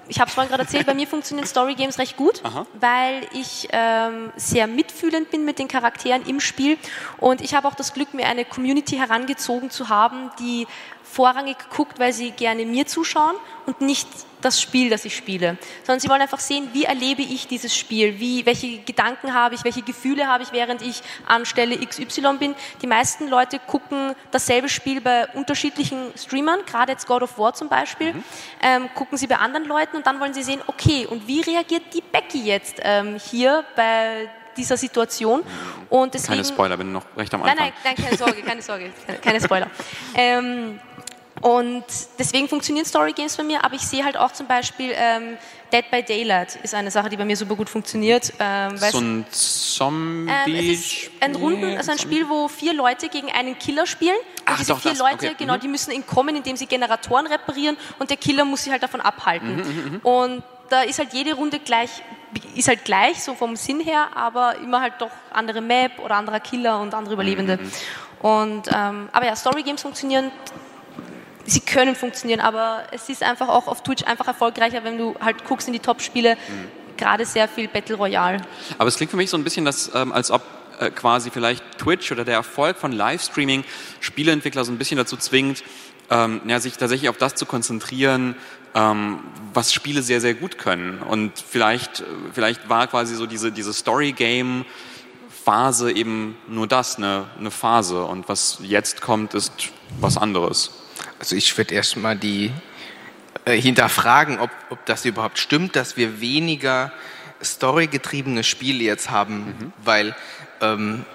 ich habe es vorhin gerade erzählt, bei mir funktionieren Story Games recht gut, Aha. weil ich ähm, sehr mitfühlend bin mit den Charakteren im Spiel und ich habe auch das Glück, mir eine Community herangezogen zu haben, die vorrangig guckt, weil sie gerne mir zuschauen und nicht das Spiel, das ich spiele, sondern sie wollen einfach sehen, wie erlebe ich dieses Spiel, wie, welche Gedanken habe ich, welche Gefühle habe ich, während ich an Stelle XY bin. Die meisten Leute gucken dasselbe Spiel bei unterschiedlichen Streamern, gerade jetzt God of War zum Beispiel, ähm, gucken sie bei anderen Leuten und dann wollen sie sehen, okay, und wie reagiert die Becky jetzt ähm, hier bei dieser Situation? Und deswegen, Keine Spoiler, bin noch recht am Nein, Anfang. nein, nein, keine Sorge, keine Sorge, keine, keine Spoiler. Ähm, und deswegen funktionieren Story Games bei mir, aber ich sehe halt auch zum Beispiel ähm, Dead by Daylight ist eine Sache, die bei mir super gut funktioniert. Ähm, So ein ähm, Zombie. es ist ein Runden, also ein Spiel, wo vier Leute gegen einen Killer spielen. Und Ach, diese doch, vier das, Leute, okay, genau, mhm. die müssen entkommen, indem sie Generatoren reparieren und der Killer muss sie halt davon abhalten. Mhm, Und da ist halt jede Runde gleich, ist halt gleich, so vom Sinn her, aber immer halt doch andere Map oder anderer Killer und andere Überlebende. Mhm, Und, ähm, aber ja, Story Games funktionieren, sie können funktionieren, aber es ist einfach auch auf Twitch einfach erfolgreicher, wenn du halt guckst in die Top-Spiele, Mhm. gerade sehr viel Battle Royale. Aber es klingt für mich so ein bisschen, dass, ähm, als ob äh, quasi vielleicht Twitch oder der Erfolg von Livestreaming Spieleentwickler so ein bisschen dazu zwingt, ähm, ja, sich tatsächlich auf das zu konzentrieren, ähm, was Spiele sehr, sehr gut können. Und vielleicht, äh, vielleicht war quasi so diese, diese Story-Game-Phase eben nur das, eine, eine Phase. Und was jetzt kommt, ist was anderes. Also ich würde erstmal die äh, hinterfragen, ob, ob das überhaupt stimmt, dass wir weniger storygetriebene Spiele jetzt haben, weil ähm,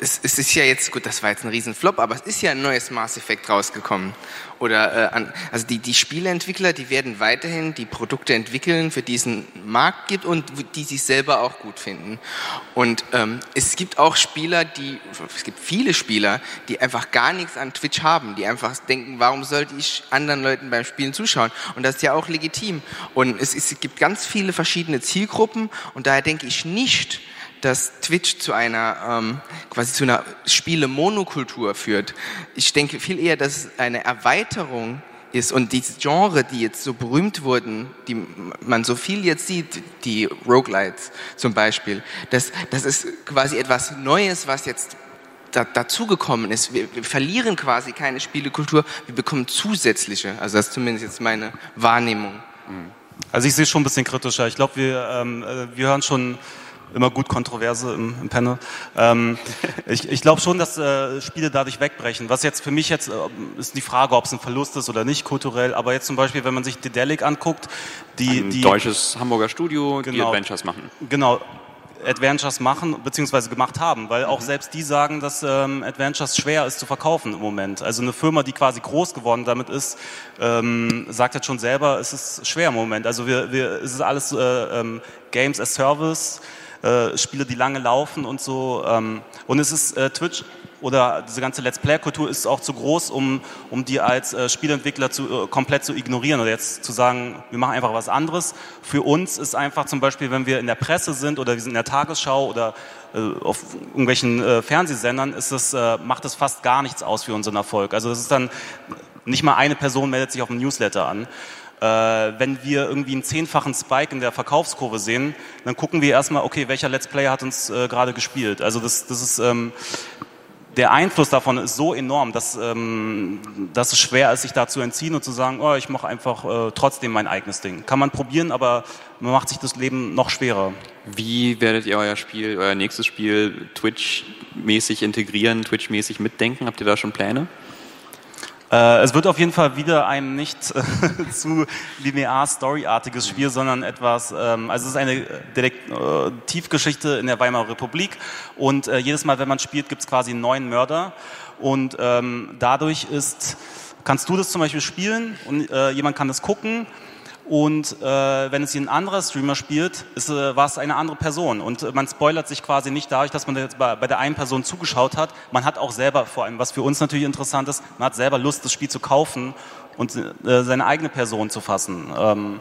es, es ist ja jetzt, gut, das war jetzt ein Riesenflop, aber es ist ja ein neues Mass Effect rausgekommen. Oder, äh, an, also die, die Spieleentwickler, die werden weiterhin die Produkte entwickeln, für die es einen Markt gibt und die sich selber auch gut finden. Und ähm, es gibt auch Spieler, die, es gibt viele Spieler, die einfach gar nichts an Twitch haben, die einfach denken, warum sollte ich anderen Leuten beim Spielen zuschauen? Und das ist ja auch legitim. Und es, es gibt ganz viele verschiedene Zielgruppen und daher denke ich nicht, dass Twitch zu einer ähm, quasi zu einer Spiele-Monokultur führt. Ich denke viel eher, dass es eine Erweiterung ist und diese Genre, die jetzt so berühmt wurden, die man so viel jetzt sieht, die Roguelites zum Beispiel, das, das ist quasi etwas Neues, was jetzt da, dazugekommen ist. Wir, wir verlieren quasi keine Spielekultur, wir bekommen zusätzliche. Also das ist zumindest jetzt meine Wahrnehmung. Also ich sehe schon ein bisschen kritischer. Ich glaube, wir, ähm, äh, wir hören schon immer gut Kontroverse im, im Panel. Ähm, ich ich glaube schon, dass äh, Spiele dadurch wegbrechen. Was jetzt für mich jetzt äh, ist die Frage, ob es ein Verlust ist oder nicht kulturell. Aber jetzt zum Beispiel, wenn man sich Dedelic anguckt, die Ein die deutsches Hamburger Studio, die Genau. Adventures machen. genau Adventures machen beziehungsweise gemacht haben, weil auch selbst die sagen, dass ähm, Adventures schwer ist zu verkaufen im Moment. Also eine Firma, die quasi groß geworden damit ist, ähm, sagt jetzt schon selber, es ist schwer im Moment. Also wir, wir, es ist alles äh, ähm, Games as Service, äh, Spiele, die lange laufen und so. Ähm, und es ist äh, Twitch oder diese ganze Let's Play-Kultur ist auch zu groß, um, um die als äh, Spieleentwickler zu, äh, komplett zu ignorieren oder jetzt zu sagen, wir machen einfach was anderes. Für uns ist einfach zum Beispiel, wenn wir in der Presse sind oder wir sind in der Tagesschau oder äh, auf irgendwelchen äh, Fernsehsendern, ist es, äh, macht es fast gar nichts aus für unseren Erfolg. Also es ist dann nicht mal eine Person meldet sich auf dem Newsletter an. Äh, wenn wir irgendwie einen zehnfachen Spike in der Verkaufskurve sehen, dann gucken wir erstmal, okay, welcher Let's Player hat uns äh, gerade gespielt. Also das, das ist ähm, der Einfluss davon ist so enorm, dass, ähm, dass es schwer ist, sich da zu entziehen und zu sagen, oh, ich mache einfach äh, trotzdem mein eigenes Ding. Kann man probieren, aber man macht sich das Leben noch schwerer. Wie werdet ihr euer Spiel, euer nächstes Spiel Twitch-mäßig integrieren, Twitch-mäßig mitdenken? Habt ihr da schon Pläne? Äh, es wird auf jeden Fall wieder ein nicht äh, zu linear storyartiges Spiel, sondern etwas, ähm, also es ist eine Detektivgeschichte in der Weimarer Republik. Und äh, jedes Mal, wenn man spielt, gibt es quasi einen neuen Mörder. Und ähm, dadurch ist, kannst du das zum Beispiel spielen und äh, jemand kann das gucken Und äh, wenn es ein anderer Streamer spielt, ist, äh, war es eine andere Person. Und äh, man spoilert sich quasi nicht dadurch, dass man jetzt bei, bei der einen Person zugeschaut hat. Man hat auch selber, vor allem, was für uns natürlich interessant ist, man hat selber Lust, das Spiel zu kaufen und äh, seine eigene Person zu fassen. Ähm,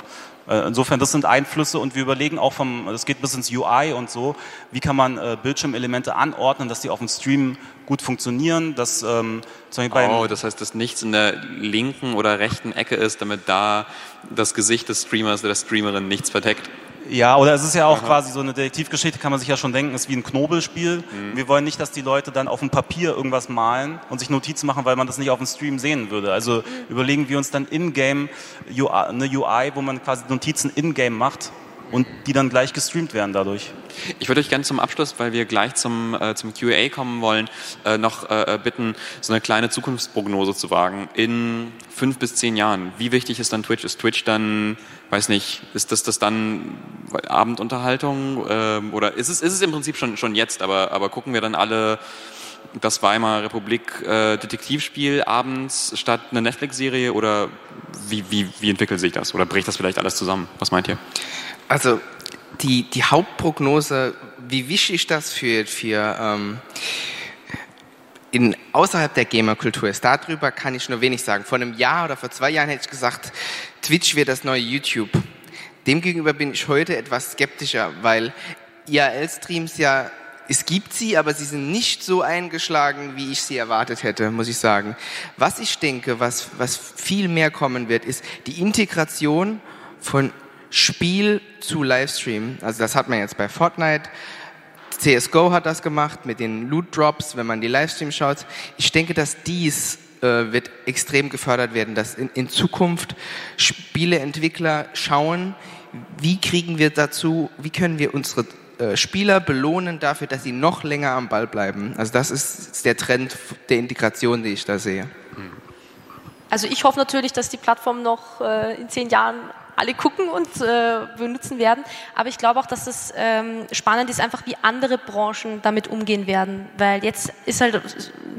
äh, Insofern, das sind Einflüsse und wir überlegen auch vom, das geht bis ins UI und so, wie kann man äh, Bildschirmelemente anordnen, dass die auf dem Stream gut funktionieren, dass ähm, zum Beispiel Oh, das heißt, dass nichts in der linken oder rechten Ecke ist, damit da das Gesicht des Streamers oder der Streamerin nichts verdeckt. Ja, oder es ist ja auch quasi so eine Detektivgeschichte, kann man sich ja schon denken, ist wie ein Knobelspiel. Mhm. Wir wollen nicht, dass die Leute dann auf dem Papier irgendwas malen und sich Notizen machen, weil man das nicht auf dem Stream sehen würde. Also überlegen wir uns dann in-game eine UI, wo man quasi Notizen in-game macht und die dann gleich gestreamt werden dadurch. Ich würde euch gerne zum Abschluss, weil wir gleich zum, äh, zum QA kommen wollen, äh, noch äh, bitten, so eine kleine Zukunftsprognose zu wagen. In fünf bis zehn Jahren, wie wichtig ist dann Twitch? Ist Twitch dann, weiß nicht, ist das, das dann Abendunterhaltung? ähm, oder ist es, ist es im Prinzip schon, schon jetzt, aber, aber gucken wir dann alle das Weimarer Republik äh, Detektivspiel abends statt eine Netflix-Serie oder wie, wie, wie entwickelt sich das? Oder bricht das vielleicht alles zusammen? Was meint ihr? Also die, die Hauptprognose, wie wichtig das für, für ähm, in, außerhalb der Gamerkultur ist, darüber kann ich nur wenig sagen. Vor einem Jahr oder vor zwei Jahren hätte ich gesagt, Twitch wird das neue YouTube. Demgegenüber bin ich heute etwas skeptischer, weil IRL-Streams ja, es gibt sie, aber sie sind nicht so eingeschlagen, wie ich sie erwartet hätte, muss ich sagen. Was ich denke, was, was viel mehr kommen wird, ist die Integration von Spiel zu Livestream. Also das hat man jetzt bei Fortnite. CSGO hat das gemacht mit den Loot Drops, wenn man die Livestream schaut. Ich denke, dass dies äh, wird extrem gefördert werden, dass in, in Zukunft Spieleentwickler schauen, wie kriegen wir dazu, wie können wir unsere äh, Spieler belohnen dafür, dass sie noch länger am Ball bleiben. Also das ist der Trend der Integration, die ich da sehe. Also ich hoffe natürlich, dass die Plattform noch äh, in zehn Jahren alle gucken und äh, benutzen werden. Aber ich glaube auch, dass es ähm, spannend ist, einfach wie andere Branchen damit umgehen werden. Weil jetzt ist halt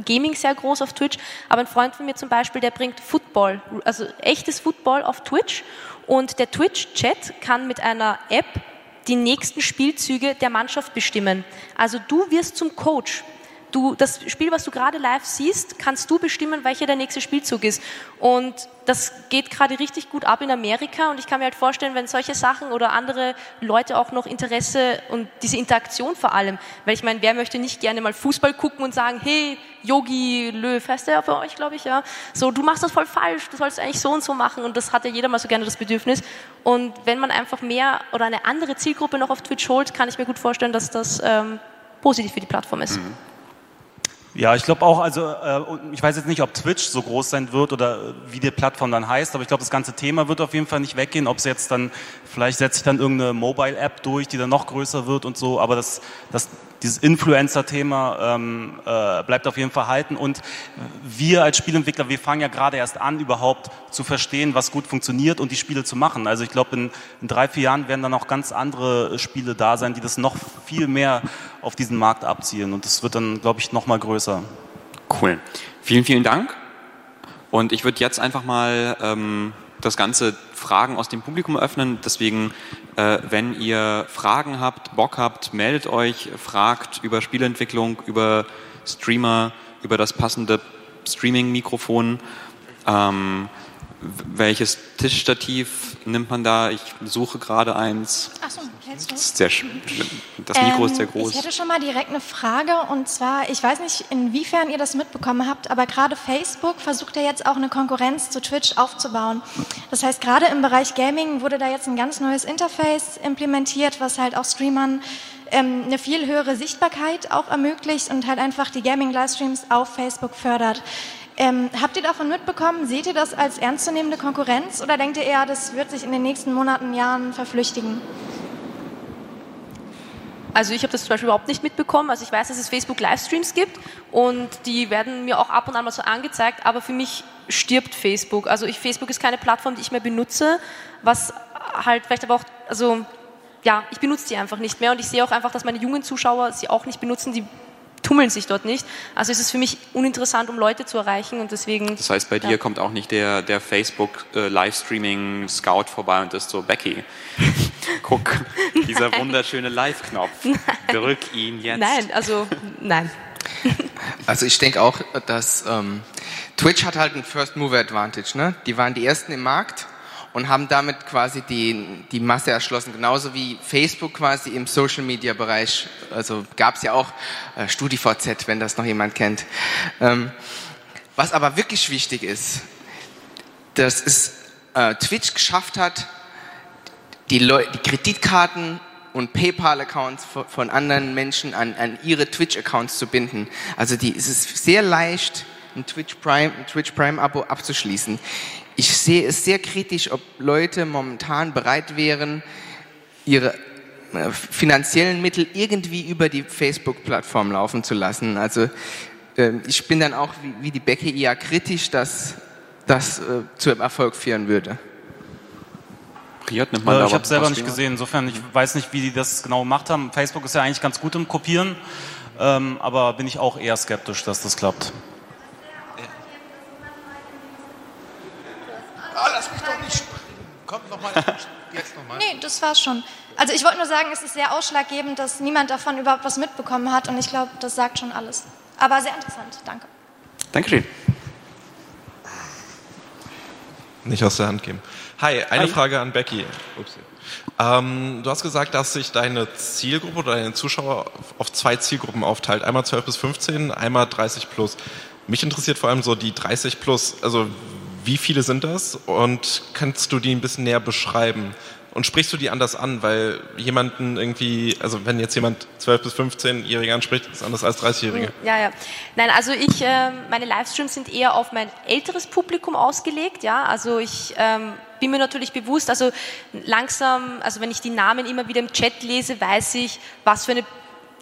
Gaming sehr groß auf Twitch. Aber ein Freund von mir zum Beispiel, der bringt Football, also echtes Football auf Twitch. Und der Twitch-Chat kann mit einer App die nächsten Spielzüge der Mannschaft bestimmen. Also du wirst zum Coach. Du, das Spiel, was du gerade live siehst, kannst du bestimmen, welcher der nächste Spielzug ist. Und das geht gerade richtig gut ab in Amerika. Und ich kann mir halt vorstellen, wenn solche Sachen oder andere Leute auch noch Interesse und diese Interaktion vor allem, weil ich meine, wer möchte nicht gerne mal Fußball gucken und sagen, hey, Yogi Löw, heißt der für euch, glaube ich, ja. So, du machst das voll falsch, du sollst eigentlich so und so machen. Und das hat ja jeder mal so gerne das Bedürfnis. Und wenn man einfach mehr oder eine andere Zielgruppe noch auf Twitch holt, kann ich mir gut vorstellen, dass das ähm, positiv für die Plattform ist. Ja, ich glaube auch, also äh, ich weiß jetzt nicht, ob Twitch so groß sein wird oder äh, wie die Plattform dann heißt, aber ich glaube, das ganze Thema wird auf jeden Fall nicht weggehen. Ob es jetzt dann, vielleicht setzt sich dann irgendeine Mobile-App durch, die dann noch größer wird und so, aber das, das, dieses Influencer-Thema ähm, äh, bleibt auf jeden Fall halten. Und wir als Spielentwickler, wir fangen ja gerade erst an, überhaupt zu verstehen, was gut funktioniert und die Spiele zu machen. Also ich glaube, in, in drei, vier Jahren werden dann auch ganz andere Spiele da sein, die das noch viel mehr auf diesen Markt abzielen. Und das wird dann, glaube ich, noch mal größer. Cool. Vielen, vielen Dank. Und ich würde jetzt einfach mal ähm, das ganze Fragen aus dem Publikum öffnen. Deswegen, äh, wenn ihr Fragen habt, Bock habt, meldet euch, fragt über Spieleentwicklung, über Streamer, über das passende Streaming-Mikrofon. Ähm, welches Tischstativ nimmt man da? Ich suche gerade eins. Achso, hältst du? Das, ist sehr, das Mikro ist sehr Ähm, groß. Ich hätte schon mal direkt eine Frage und zwar, ich weiß nicht, inwiefern ihr das mitbekommen habt, aber gerade Facebook versucht ja jetzt auch eine Konkurrenz zu Twitch aufzubauen. Das heißt, gerade im Bereich Gaming wurde da jetzt ein ganz neues Interface implementiert, was halt auch Streamern ähm, eine viel höhere Sichtbarkeit auch ermöglicht und halt einfach die Gaming-Livestreams auf Facebook fördert. Ähm, habt ihr davon mitbekommen? Seht ihr das als ernstzunehmende Konkurrenz oder denkt ihr eher, das wird sich in den nächsten Monaten, Jahren verflüchtigen? Also ich habe das zum Beispiel überhaupt nicht mitbekommen. Also ich weiß, dass es Facebook Livestreams gibt und die werden mir auch ab und an mal so angezeigt, aber für mich stirbt Facebook. Also ich, Facebook ist keine Plattform, die ich mehr benutze, was halt vielleicht aber auch, also ja, ich benutze die einfach nicht mehr und ich sehe auch einfach, dass meine jungen Zuschauer sie auch nicht benutzen. Die tummeln sich dort nicht. Also es ist für mich uninteressant, um Leute zu erreichen und deswegen. Das heißt, bei dir kommt auch nicht der, der Facebook äh, Livestreaming Scout vorbei und ist so, Becky, guck, dieser wunderschöne Live-Knopf, drück ihn jetzt. Nein, also nein. Also ich denke auch, dass ähm, Twitch hat halt einen First Mover Advantage. Ne? Die waren die ersten im Markt und haben damit quasi die, die Masse erschlossen. Genauso wie Facebook quasi im Social Media Bereich. Also gab es ja auch äh, StudiVZ, wenn das noch jemand kennt. Ähm, was aber wirklich wichtig ist, dass es äh, Twitch geschafft hat, die, Leu die Kreditkarten und PayPal-Accounts von anderen Menschen an, an ihre Twitch-Accounts zu binden. Also die, es ist sehr leicht, ein Twitch Prime, ein Twitch Prime-Abo abzuschließen. Ich sehe es sehr kritisch, ob Leute momentan bereit wären, ihre äh, finanziellen Mittel irgendwie über die Facebook-Plattform laufen zu lassen. Also äh, ich bin dann auch wie, die Becky eher kritisch, dass das äh, zu einem Erfolg führen würde. Nimmt man Äh, ich habe selber nicht gesehen. Insofern, ich weiß nicht, wie die das genau gemacht haben. Facebook ist ja eigentlich ganz gut im Kopieren, ähm, aber bin ich auch eher skeptisch, dass das klappt. Ah, lass mich doch nicht sprechen. Kommt nochmal. Jetzt nochmal. Nee, das war's schon. Also ich wollte nur sagen, es ist sehr ausschlaggebend, dass niemand davon überhaupt was mitbekommen hat und ich glaube, das sagt schon alles. Aber sehr interessant, danke. Dankeschön. Nicht aus der Hand geben. Hi, eine Hi. Frage an Becky. Ups. Ähm, du hast gesagt, dass sich deine Zielgruppe oder deine Zuschauer auf- auf zwei Zielgruppen aufteilt. Einmal 12 bis 15, einmal 30 plus. Mich interessiert vor allem so die 30 plus. Also wie viele sind das? Und kannst du die ein bisschen näher beschreiben? Und sprichst du die anders an? Weil jemanden irgendwie, also wenn jetzt jemand 12 bis 15-Jährige anspricht, ist anders als 30-Jährige. Ja, ja. Nein, also ich, ähm, meine Livestreams sind eher auf mein älteres Publikum ausgelegt, ja. Also ich ähm, bin mir natürlich bewusst, also langsam, also wenn ich die Namen immer wieder im Chat lese, weiß ich, was für eine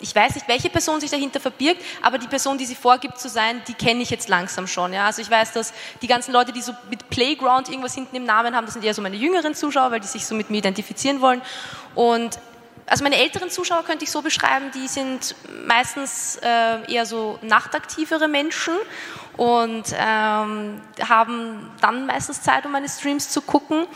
ich weiß nicht, welche Person sich dahinter verbirgt, aber die Person, die sie vorgibt zu sein, die kenne ich jetzt langsam schon. Ja? Also ich weiß, dass die ganzen Leute, die so mit Playground irgendwas hinten im Namen haben, das sind eher so meine jüngeren Zuschauer, weil die sich so mit mir identifizieren wollen. Und also meine älteren Zuschauer könnte ich so beschreiben, die sind meistens äh, eher so nachtaktivere Menschen und ähm, haben dann meistens Zeit, um meine Streams zu gucken.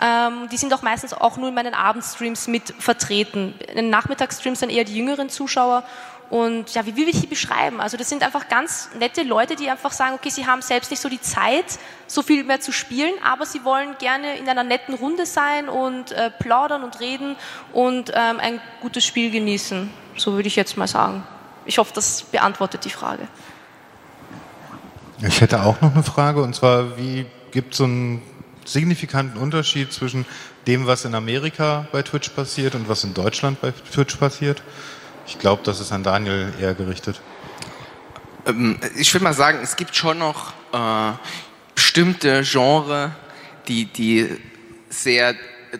Ähm, die sind auch meistens auch nur in meinen Abendstreams mit vertreten. In den Nachmittagsstreams dann eher die jüngeren Zuschauer. Und ja, wie will ich die beschreiben? Also das sind einfach ganz nette Leute, die einfach sagen, okay, sie haben selbst nicht so die Zeit, so viel mehr zu spielen, aber sie wollen gerne in einer netten Runde sein und äh, plaudern und reden und ähm, ein gutes Spiel genießen. So würde ich jetzt mal sagen. Ich hoffe, das beantwortet die Frage. Ich hätte auch noch eine Frage, und zwar, wie gibt es so einen signifikanten Unterschied zwischen dem, was in Amerika bei Twitch passiert und was in Deutschland bei Twitch passiert? Ich glaube, das ist an Daniel eher gerichtet. Ähm, ich würde mal sagen, es gibt schon noch äh, bestimmte Genre, die, die sehr,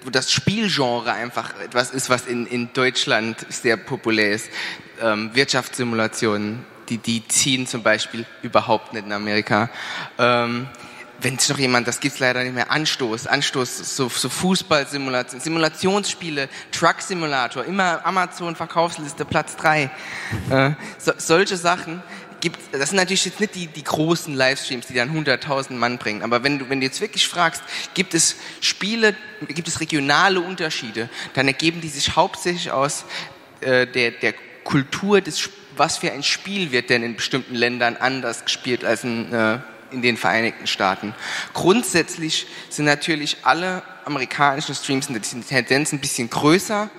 wo das Spielgenre einfach etwas ist, was in, in Deutschland sehr populär ist. Ähm, Wirtschaftssimulationen, die, die ziehen zum Beispiel überhaupt nicht in Amerika. Ähm, wenn sich noch jemand, das gibt's leider nicht mehr, Anstoß, Anstoß, so, so Fußballsimulation, Simulationsspiele, Truck Simulator, immer Amazon Verkaufsliste Platz drei, äh, so, solche Sachen gibt, das sind natürlich jetzt nicht die, die großen Livestreams, die dann 100.000 Mann bringen, aber wenn du, wenn du jetzt wirklich fragst, gibt es Spiele, gibt es regionale Unterschiede, dann ergeben die sich hauptsächlich aus äh, der, der Kultur des, was für ein Spiel wird denn in bestimmten Ländern anders gespielt als in, äh, in den Vereinigten Staaten. Grundsätzlich sind natürlich alle amerikanischen Streams in der Tendenz ein bisschen größer,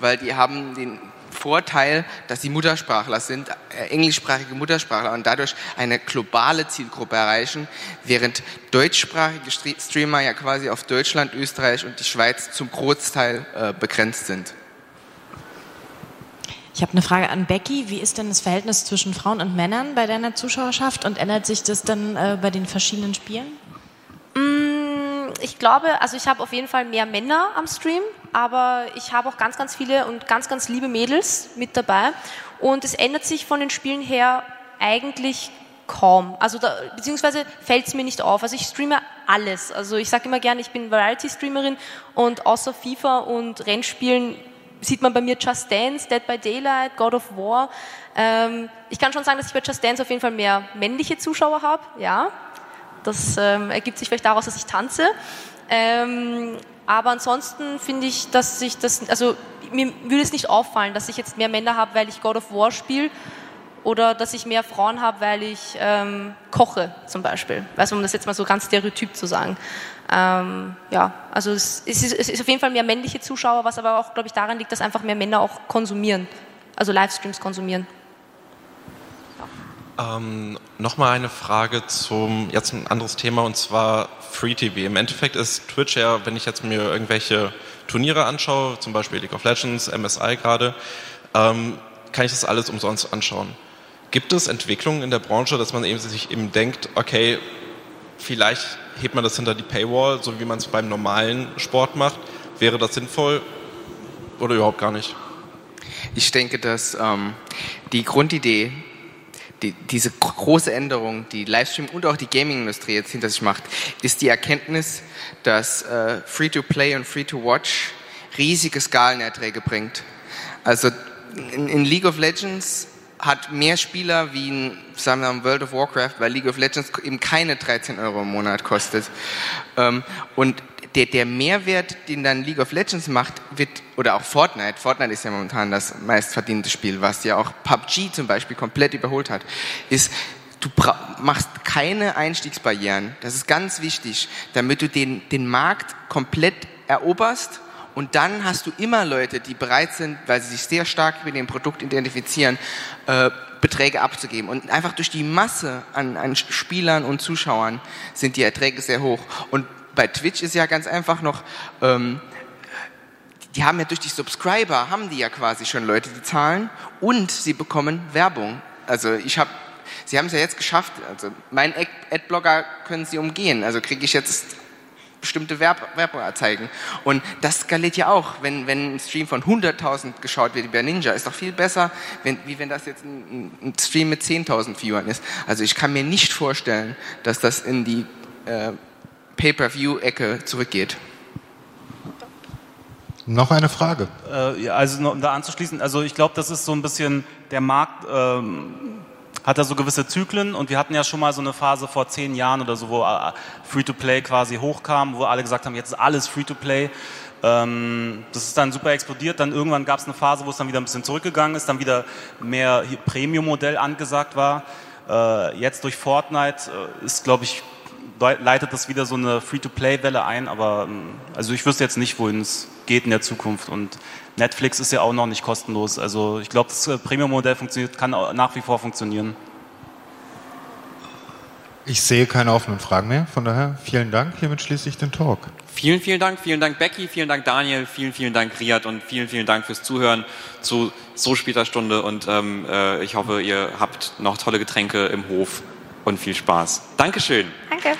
weil die haben den Vorteil, dass sie Muttersprachler sind, äh, englischsprachige Muttersprachler und dadurch eine globale Zielgruppe erreichen, während deutschsprachige Stre- Streamer ja quasi auf Deutschland, Österreich und die Schweiz zum Großteil äh, begrenzt sind. Ich habe eine Frage an Becky. Wie ist denn das Verhältnis zwischen Frauen und Männern bei deiner Zuschauerschaft und ändert sich das dann äh, bei den verschiedenen Spielen? Mm, Ich glaube, also ich habe auf jeden Fall mehr Männer am Stream, aber ich habe auch ganz, ganz viele und ganz, ganz liebe Mädels mit dabei. Und es ändert sich von den Spielen her eigentlich kaum. Also da, beziehungsweise fällt es mir nicht auf. Also ich streame alles. Also ich sage immer gerne, ich bin Variety-Streamerin und außer FIFA und Rennspielen sieht man bei mir Just Dance, Dead by Daylight, God of War. Ähm, ich kann schon sagen, dass ich bei Just Dance auf jeden Fall mehr männliche Zuschauer habe, ja. Das ähm, ergibt sich vielleicht daraus, dass ich tanze. Ähm, aber ansonsten finde ich, dass sich das, also mir würde es nicht auffallen, dass ich jetzt mehr Männer habe, weil ich God of War spiele oder dass ich mehr Frauen habe, weil ich ähm, koche zum Beispiel. Also um das jetzt mal so ganz stereotyp zu sagen. Ähm, ja, also es ist, es ist auf jeden Fall mehr männliche Zuschauer, was aber auch, glaube ich, daran liegt, dass einfach mehr Männer auch konsumieren, also Livestreams konsumieren. Ähm, Nochmal eine Frage zum, jetzt ein anderes Thema und zwar Free TV. Im Endeffekt ist Twitch ja, wenn ich jetzt mir irgendwelche Turniere anschaue, zum Beispiel League of Legends, MSI gerade, ähm, kann ich das alles umsonst anschauen. Gibt es Entwicklungen in der Branche, dass man eben sich eben denkt, okay, vielleicht hebt man das hinter die Paywall, so wie man es beim normalen Sport macht? Wäre das sinnvoll oder überhaupt gar nicht? Ich denke, dass ähm, die Grundidee, die, diese große Änderung, die Livestream und auch die Gaming-Industrie jetzt hinter sich macht, ist die Erkenntnis, dass äh, Free-to-Play und Free-to-Watch riesige Skalenerträge bringt. Also in, in League of Legends hat mehr Spieler wie in sagen wir mal, World of Warcraft, weil League of Legends eben keine 13 Euro im Monat kostet. Ähm, und der, der Mehrwert, den dann League of Legends macht, wird, oder auch Fortnite, Fortnite ist ja momentan das meistverdiente Spiel, was ja auch PUBG zum Beispiel komplett überholt hat, ist, du machst keine Einstiegsbarrieren. Das ist ganz wichtig, damit du den, den Markt komplett eroberst und dann hast du immer Leute, die bereit sind, weil sie sich sehr stark mit dem Produkt identifizieren, äh, Beträge abzugeben. Und einfach durch die Masse an, an Spielern und Zuschauern sind die Erträge sehr hoch. Und bei Twitch ist ja ganz einfach noch, ähm, die haben ja durch die Subscriber, haben die ja quasi schon Leute, die zahlen und sie bekommen Werbung. Also ich habe, sie haben es ja jetzt geschafft, also mein Adblocker können sie umgehen. Also kriege ich jetzt bestimmte Werb Werbeanzeigen. Und das skaliert ja auch, wenn, wenn ein Stream von 100.000 geschaut wird wie bei Ninja, ist doch viel besser, wenn, wie wenn das jetzt ein, ein Stream mit 10.000 Viewern ist. Also ich kann mir nicht vorstellen, dass das in die äh, Pay-per-View-Ecke zurückgeht. Noch eine Frage. Äh, ja, also um da anzuschließen, also ich glaube, das ist so ein bisschen der Markt. Ähm, hat da so gewisse Zyklen und wir hatten ja schon mal so eine Phase vor zehn Jahren oder so, wo äh, Free-to-Play quasi hochkam, wo alle gesagt haben, jetzt ist alles Free-to-Play. Ähm, das ist dann super explodiert. Dann irgendwann gab es eine Phase, wo es dann wieder ein bisschen zurückgegangen ist, dann wieder mehr Premium-Modell angesagt war. Äh, jetzt durch Fortnite äh, ist, glaube ich, leitet das wieder so eine Free-to-Play-Welle ein, aber ähm, also ich wüsste jetzt nicht, wohin es geht in der Zukunft. Und Netflix ist ja auch noch nicht kostenlos. Also ich glaube, das äh, Premium-Modell funktioniert, kann nach wie vor funktionieren. Ich sehe keine offenen Fragen mehr, von daher vielen Dank. Hiermit schließe ich den Talk. Vielen, vielen Dank. Vielen Dank, Becky. Vielen Dank, Daniel. Vielen, vielen Dank, Riad. Und vielen, vielen Dank fürs Zuhören zu so später Stunde. Und ähm, äh, ich hoffe, ihr habt noch tolle Getränke im Hof und viel Spaß. Dankeschön. Danke.